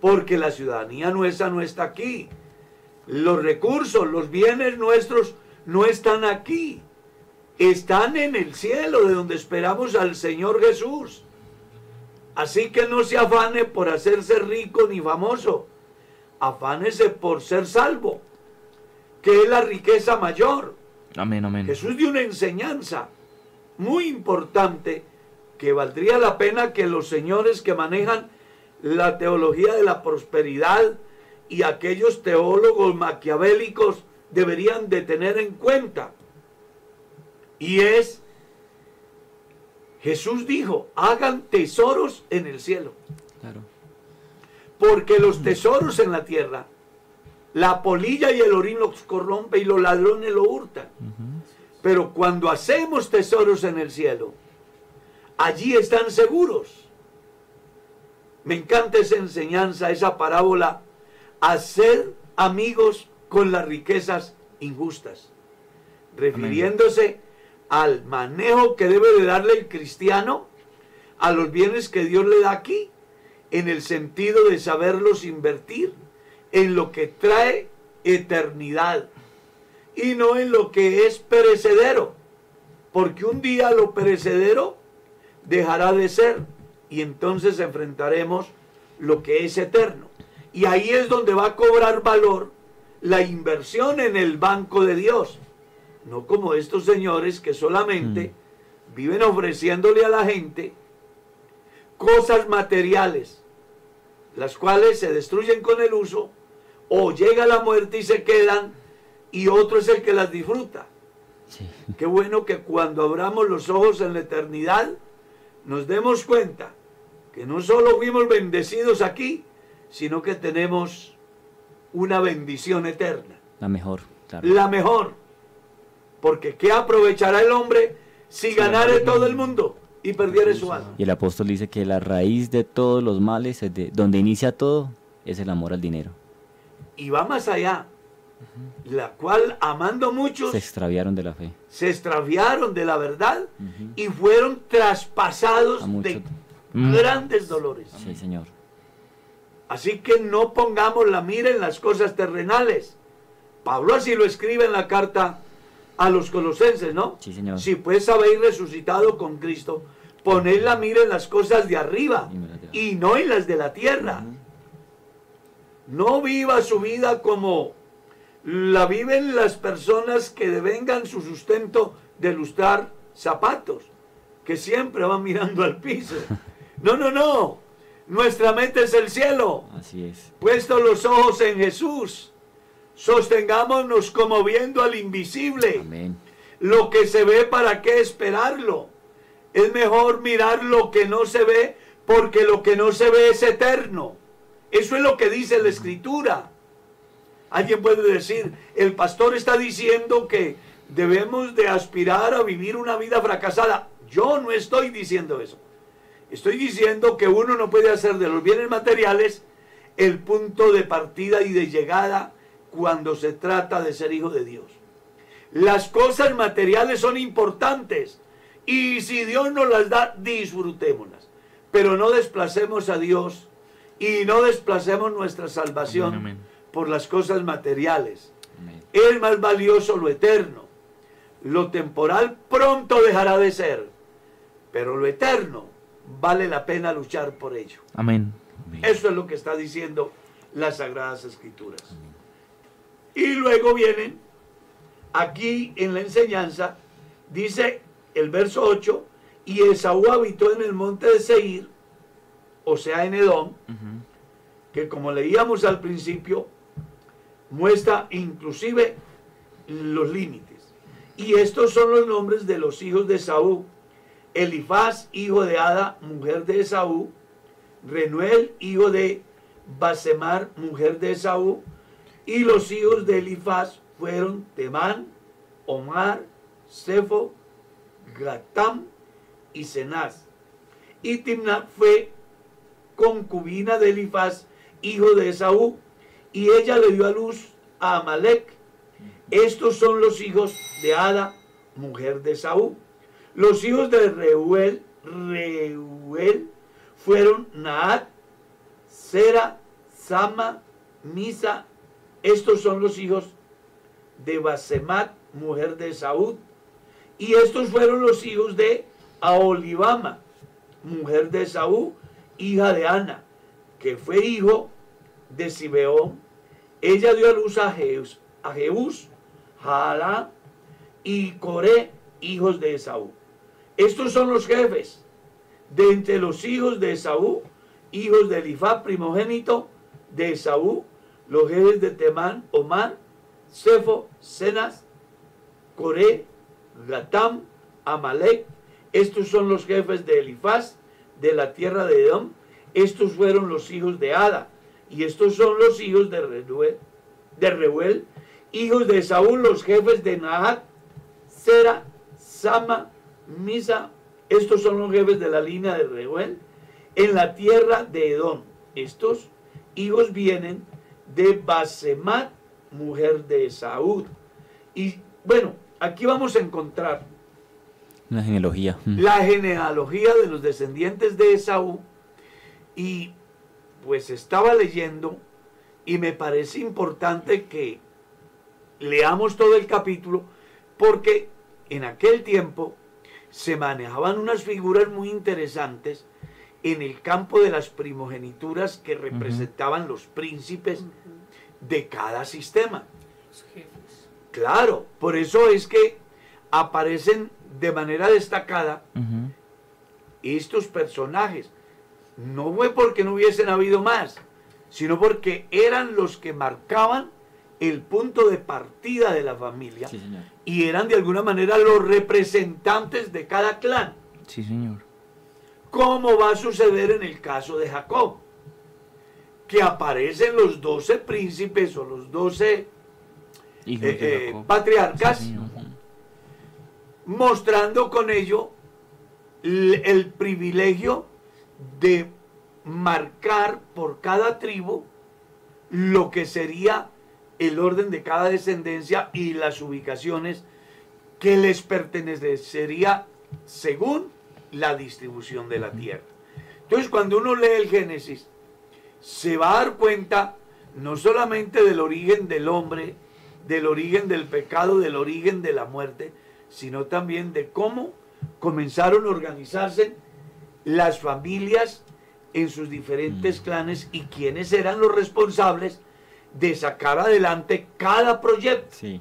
Porque la ciudadanía nuestra no está aquí. Los recursos, los bienes nuestros no están aquí. Están en el cielo, de donde esperamos al Señor Jesús. Así que no se afane por hacerse rico ni famoso. Afánese por ser salvo, que es la riqueza mayor. Amén. Amén. Jesús dio una enseñanza muy importante que valdría la pena que los señores que manejan la teología de la prosperidad y aquellos teólogos maquiavélicos deberían de tener en cuenta. Y es, Jesús dijo, hagan tesoros en el cielo. Claro. Porque los tesoros en la tierra, la polilla y el orín los corrompe y los ladrones lo hurtan. Pero cuando hacemos tesoros en el cielo, allí están seguros. Me encanta esa enseñanza, esa parábola, hacer amigos con las riquezas injustas, refiriéndose al manejo que debe de darle el cristiano a los bienes que Dios le da aquí, en el sentido de saberlos invertir en lo que trae eternidad y no en lo que es perecedero, porque un día lo perecedero dejará de ser y entonces enfrentaremos lo que es eterno. Y ahí es donde va a cobrar valor la inversión en el banco de Dios, no como estos señores que solamente viven ofreciéndole a la gente cosas materiales, las cuales se destruyen con el uso, o llega la muerte y se quedan, y otro es el que las disfruta. Sí. Qué bueno que cuando abramos los ojos en la eternidad, nos demos cuenta que no solo fuimos bendecidos aquí, sino que tenemos una bendición eterna, La mejor, claro. la mejor. Porque ¿qué aprovechará el hombre si ganare todo el mundo y perdiere su alma? Y el apóstol dice que la raíz de todos los males, es de, donde inicia todo, es el amor al dinero. Y va más allá, la cual amando muchos Se extraviaron de la fe. se extraviaron de la verdad y fueron traspasados de Mm. grandes dolores. Sí, Señor. Así que no pongamos la mira en las cosas terrenales, Pablo así lo escribe en la carta a los colosenses, ¿no? Sí, señor. Si pues habéis resucitado con Cristo, poned la mira en las cosas de arriba no y no en las de la tierra. No viva su vida como la viven las personas que devengan su sustento de lustrar zapatos, que siempre van mirando al piso. No, no, no. Nuestra meta es el cielo. Así es. Puesto los ojos en Jesús, sostengámonos como viendo al invisible. Amén. Lo que se ve, ¿para qué esperarlo? Es mejor mirar lo que no se ve, porque lo que no se ve es eterno. Eso es lo que dice la escritura. Alguien puede decir, el pastor está diciendo que debemos de aspirar a vivir una vida fracasada. Yo no estoy diciendo eso. Estoy diciendo que uno no puede hacer de los bienes materiales el punto de partida y de llegada cuando se trata de ser hijo de Dios. Las cosas materiales son importantes y si Dios nos las da, disfrutémoslas. Pero no desplacemos a Dios y no desplacemos nuestra salvación Amén. Por las cosas materiales. Amén. Es más valioso lo eterno. Lo temporal pronto dejará de ser, pero lo eterno vale la pena luchar por ello. Amén. Eso es lo que está diciendo las Sagradas Escrituras. Y luego vienen, aquí en la enseñanza, dice el verso 8, y Esaú habitó en el monte de Seir, o sea, en Edom, que como leíamos al principio, muestra inclusive los límites. Y estos son los nombres de los hijos de Esaú. Elifaz, hijo de Ada, mujer de Esaú. Renuel, hijo de Basemar, mujer de Esaú. Y los hijos de Elifaz fueron Temán, Omar, Sefo, Gatam y Cenaz. Y Timnat fue concubina de Elifaz, hijo de Esaú, y ella le dio a luz a Amalek. Estos son los hijos de Ada, mujer de Esaú. Los hijos de Reuel, Reuel fueron Naat, Sera, Sama, Misa. Estos son los hijos de Basemat, mujer de Esaú. Y estos fueron los hijos de Aolibama, mujer de Esaú, hija de Ana, que fue hijo de Sibeón. Ella dio a luz a Jeus, a Jeús, Jalá y Coré, hijos de Esaú. Estos son los jefes de entre los hijos de Esaú, hijos de Elifá, primogénito de Esaú, los jefes de Temán, Omar, Sefo, Cenas, Coré, Gatam, Amalek. Estos son los jefes de Elifaz, de la tierra de Edom. Estos fueron los hijos de Ada. Y estos son los hijos de Reuel, de Reuel hijos de Saúl, los jefes de Nahat, Sera, Sama, Misa. Estos son los jefes de la línea de Reuel en la tierra de Edom. Estos hijos vienen de Basemat, mujer de Saúl. Y bueno, aquí vamos a encontrar Una genealogía. La genealogía de los descendientes de Esaú y pues estaba leyendo y me parece importante que leamos todo el capítulo porque en aquel tiempo se manejaban unas figuras muy interesantes en el campo de las primogenituras que representaban los príncipes de cada sistema. Los jefes. Claro, por eso es que aparecen de manera destacada estos personajes. No fue porque no hubiesen habido más, sino porque eran los que marcaban el punto de partida de la familia Sí, señor. y eran de alguna manera los representantes de cada clan, Sí, señor. como va a suceder en el caso de Jacob, que aparecen los doce príncipes o los doce eh, eh, patriarcas, Sí, mostrando con ello el privilegio de marcar por cada tribu lo que sería el orden de cada descendencia y las ubicaciones que les pertenecería según la distribución de la tierra. Entonces, cuando uno lee el Génesis, se va a dar cuenta no solamente del origen del hombre del origen del pecado, del origen de la muerte, sino también de cómo comenzaron a organizarse las familias en sus diferentes Mm. clanes y quiénes eran los responsables de sacar adelante cada proyecto. Sí.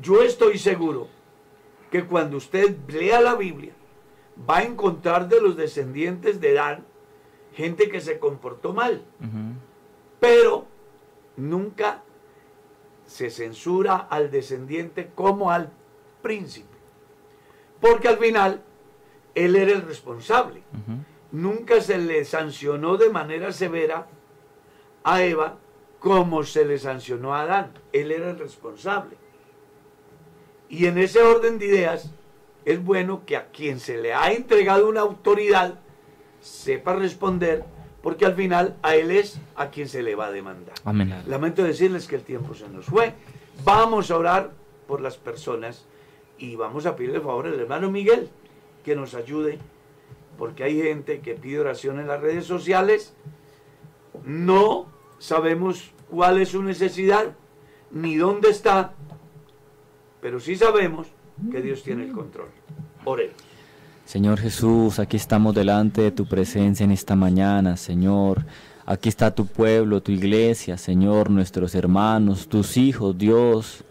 Yo estoy seguro que cuando usted lea la Biblia, va a encontrar de los descendientes de Dan gente que se comportó mal, pero nunca se censura al descendiente como al príncipe, porque al final él era el responsable. Nunca se le sancionó de manera severa a Eva como se le sancionó a Adán. Él era el responsable. Y en ese orden de ideas, es bueno que a quien se le ha entregado una autoridad sepa responder, porque al final a él es a quien se le va a demandar. Amén. Lamento decirles que el tiempo se nos fue. Vamos a orar por las personas y vamos a pedirle favor al hermano Miguel que nos ayude, porque hay gente que pide oración en las redes sociales. No sabemos cuál es su necesidad ni dónde está, pero sí sabemos que Dios tiene el control. Oremos. Señor Jesús, aquí estamos delante de tu presencia en esta mañana, Señor. Aquí está tu pueblo, tu iglesia, Señor, nuestros hermanos, tus hijos, Dios.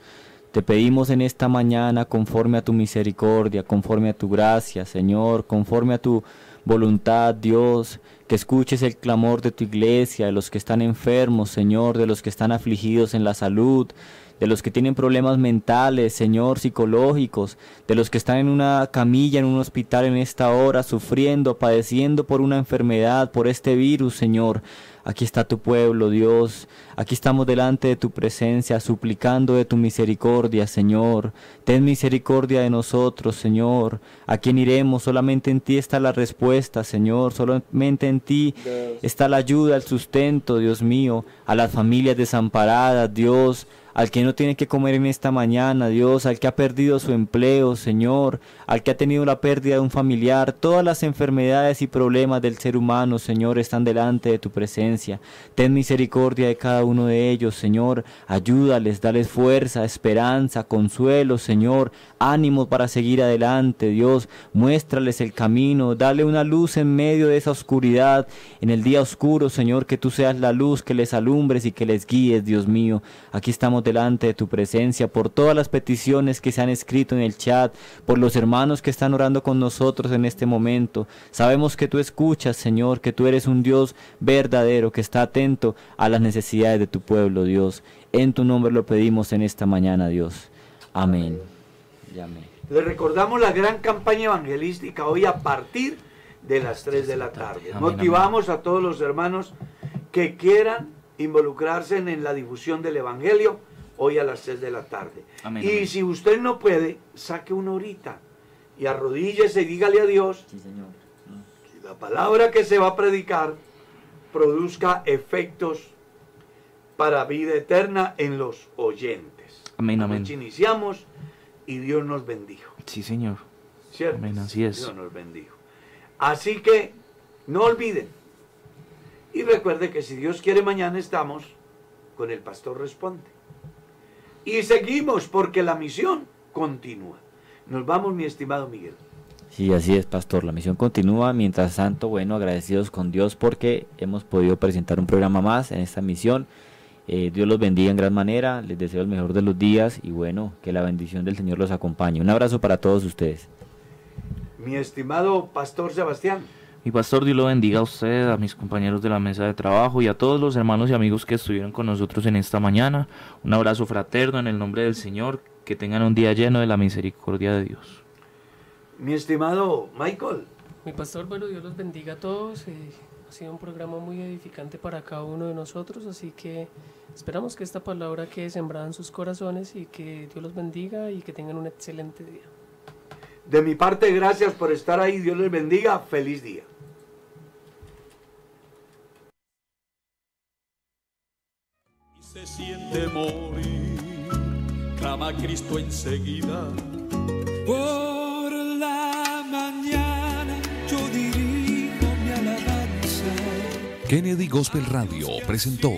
Te pedimos en esta mañana, conforme a tu misericordia, conforme a tu gracia, Señor, conforme a tu voluntad, Dios, que escuches el clamor de tu iglesia, de los que están enfermos, Señor, de los que están afligidos en la salud, de los que tienen problemas mentales, Señor, psicológicos, de los que están en una camilla, en un hospital en esta hora, sufriendo, padeciendo por una enfermedad, por este virus, Señor. Aquí está tu pueblo, Dios. Aquí estamos delante de tu presencia, suplicando de tu misericordia, Señor. Ten misericordia de nosotros, Señor. ¿A quién iremos? Solamente en ti está la respuesta, Señor. Solamente en ti está la ayuda, el sustento, Dios mío. A las familias desamparadas, Dios al que no tiene que comer en esta mañana, Dios, al que ha perdido su empleo, Señor, al que ha tenido la pérdida de un familiar, todas las enfermedades y problemas del ser humano, Señor, están delante de tu presencia. Ten misericordia de cada uno de ellos, Señor, ayúdales, dales fuerza, esperanza, consuelo, Señor, ánimo para seguir adelante, Dios, muéstrales el camino, dale una luz en medio de esa oscuridad, en el día oscuro, Señor, que tú seas la luz que les alumbres y que les guíes, Dios mío. Aquí estamos delante de tu presencia, por todas las peticiones que se han escrito en el chat, por los hermanos que están orando con nosotros en este momento. Sabemos que tú escuchas, Señor, que tú eres un Dios verdadero, que está atento a las necesidades de tu pueblo, Dios. En tu nombre lo pedimos en esta mañana, Dios. Amén. Y amén. Les recordamos la gran campaña evangelística hoy a partir de las 3 de la tarde. Motivamos a todos los hermanos que quieran involucrarse en la difusión del Evangelio hoy a las 6 de la tarde. Amén, y amén. si usted no puede, saque una horita y arrodíllese y dígale a Dios Sí, Señor. que la palabra que se va a predicar produzca efectos para vida eterna en los oyentes. Amén, amén. Iniciamos y Dios nos bendijo. Sí, Señor. ¿Cierto? Amén, así es. Dios nos bendijo. Así que no olviden. Y recuerde que si Dios quiere mañana estamos con el pastor responde. Y seguimos porque la misión continúa. Nos vamos, mi estimado Miguel. Sí, así es, pastor. La misión continúa. Mientras tanto, bueno, agradecidos con Dios porque hemos podido presentar un programa más en esta misión. Eh, Dios los bendiga en gran manera. Les deseo el mejor de los días y bueno, que la bendición del Señor los acompañe. Un abrazo para todos ustedes. Mi estimado pastor Sebastián. Mi pastor, Dios lo bendiga a usted, a mis compañeros de la mesa de trabajo y a todos los hermanos y amigos que estuvieron con nosotros en esta mañana. Un abrazo fraterno en el nombre del Señor. Que tengan un día lleno de la misericordia de Dios. Mi estimado Michael. Mi pastor, bueno, Dios los bendiga a todos. eh, ha sido un programa muy edificante para cada uno de nosotros, así que esperamos que esta palabra quede sembrada en sus corazones y que Dios los bendiga y que tengan un excelente día. De mi parte, gracias por estar ahí. Dios les bendiga. Feliz día. Siente morir, clama a Cristo enseguida. Por la mañana yo dirijo mi alabanza. Kennedy Gospel Radio presentó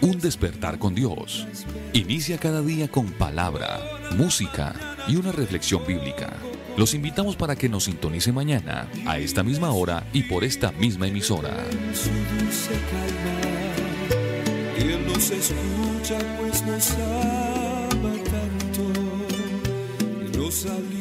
Un despertar con Dios. Inicia cada día con palabra, música y una reflexión bíblica. Los invitamos para que nos sintonice mañana a esta misma hora y por esta misma emisora. Él nos escucha pues nos ama tanto, nos habla.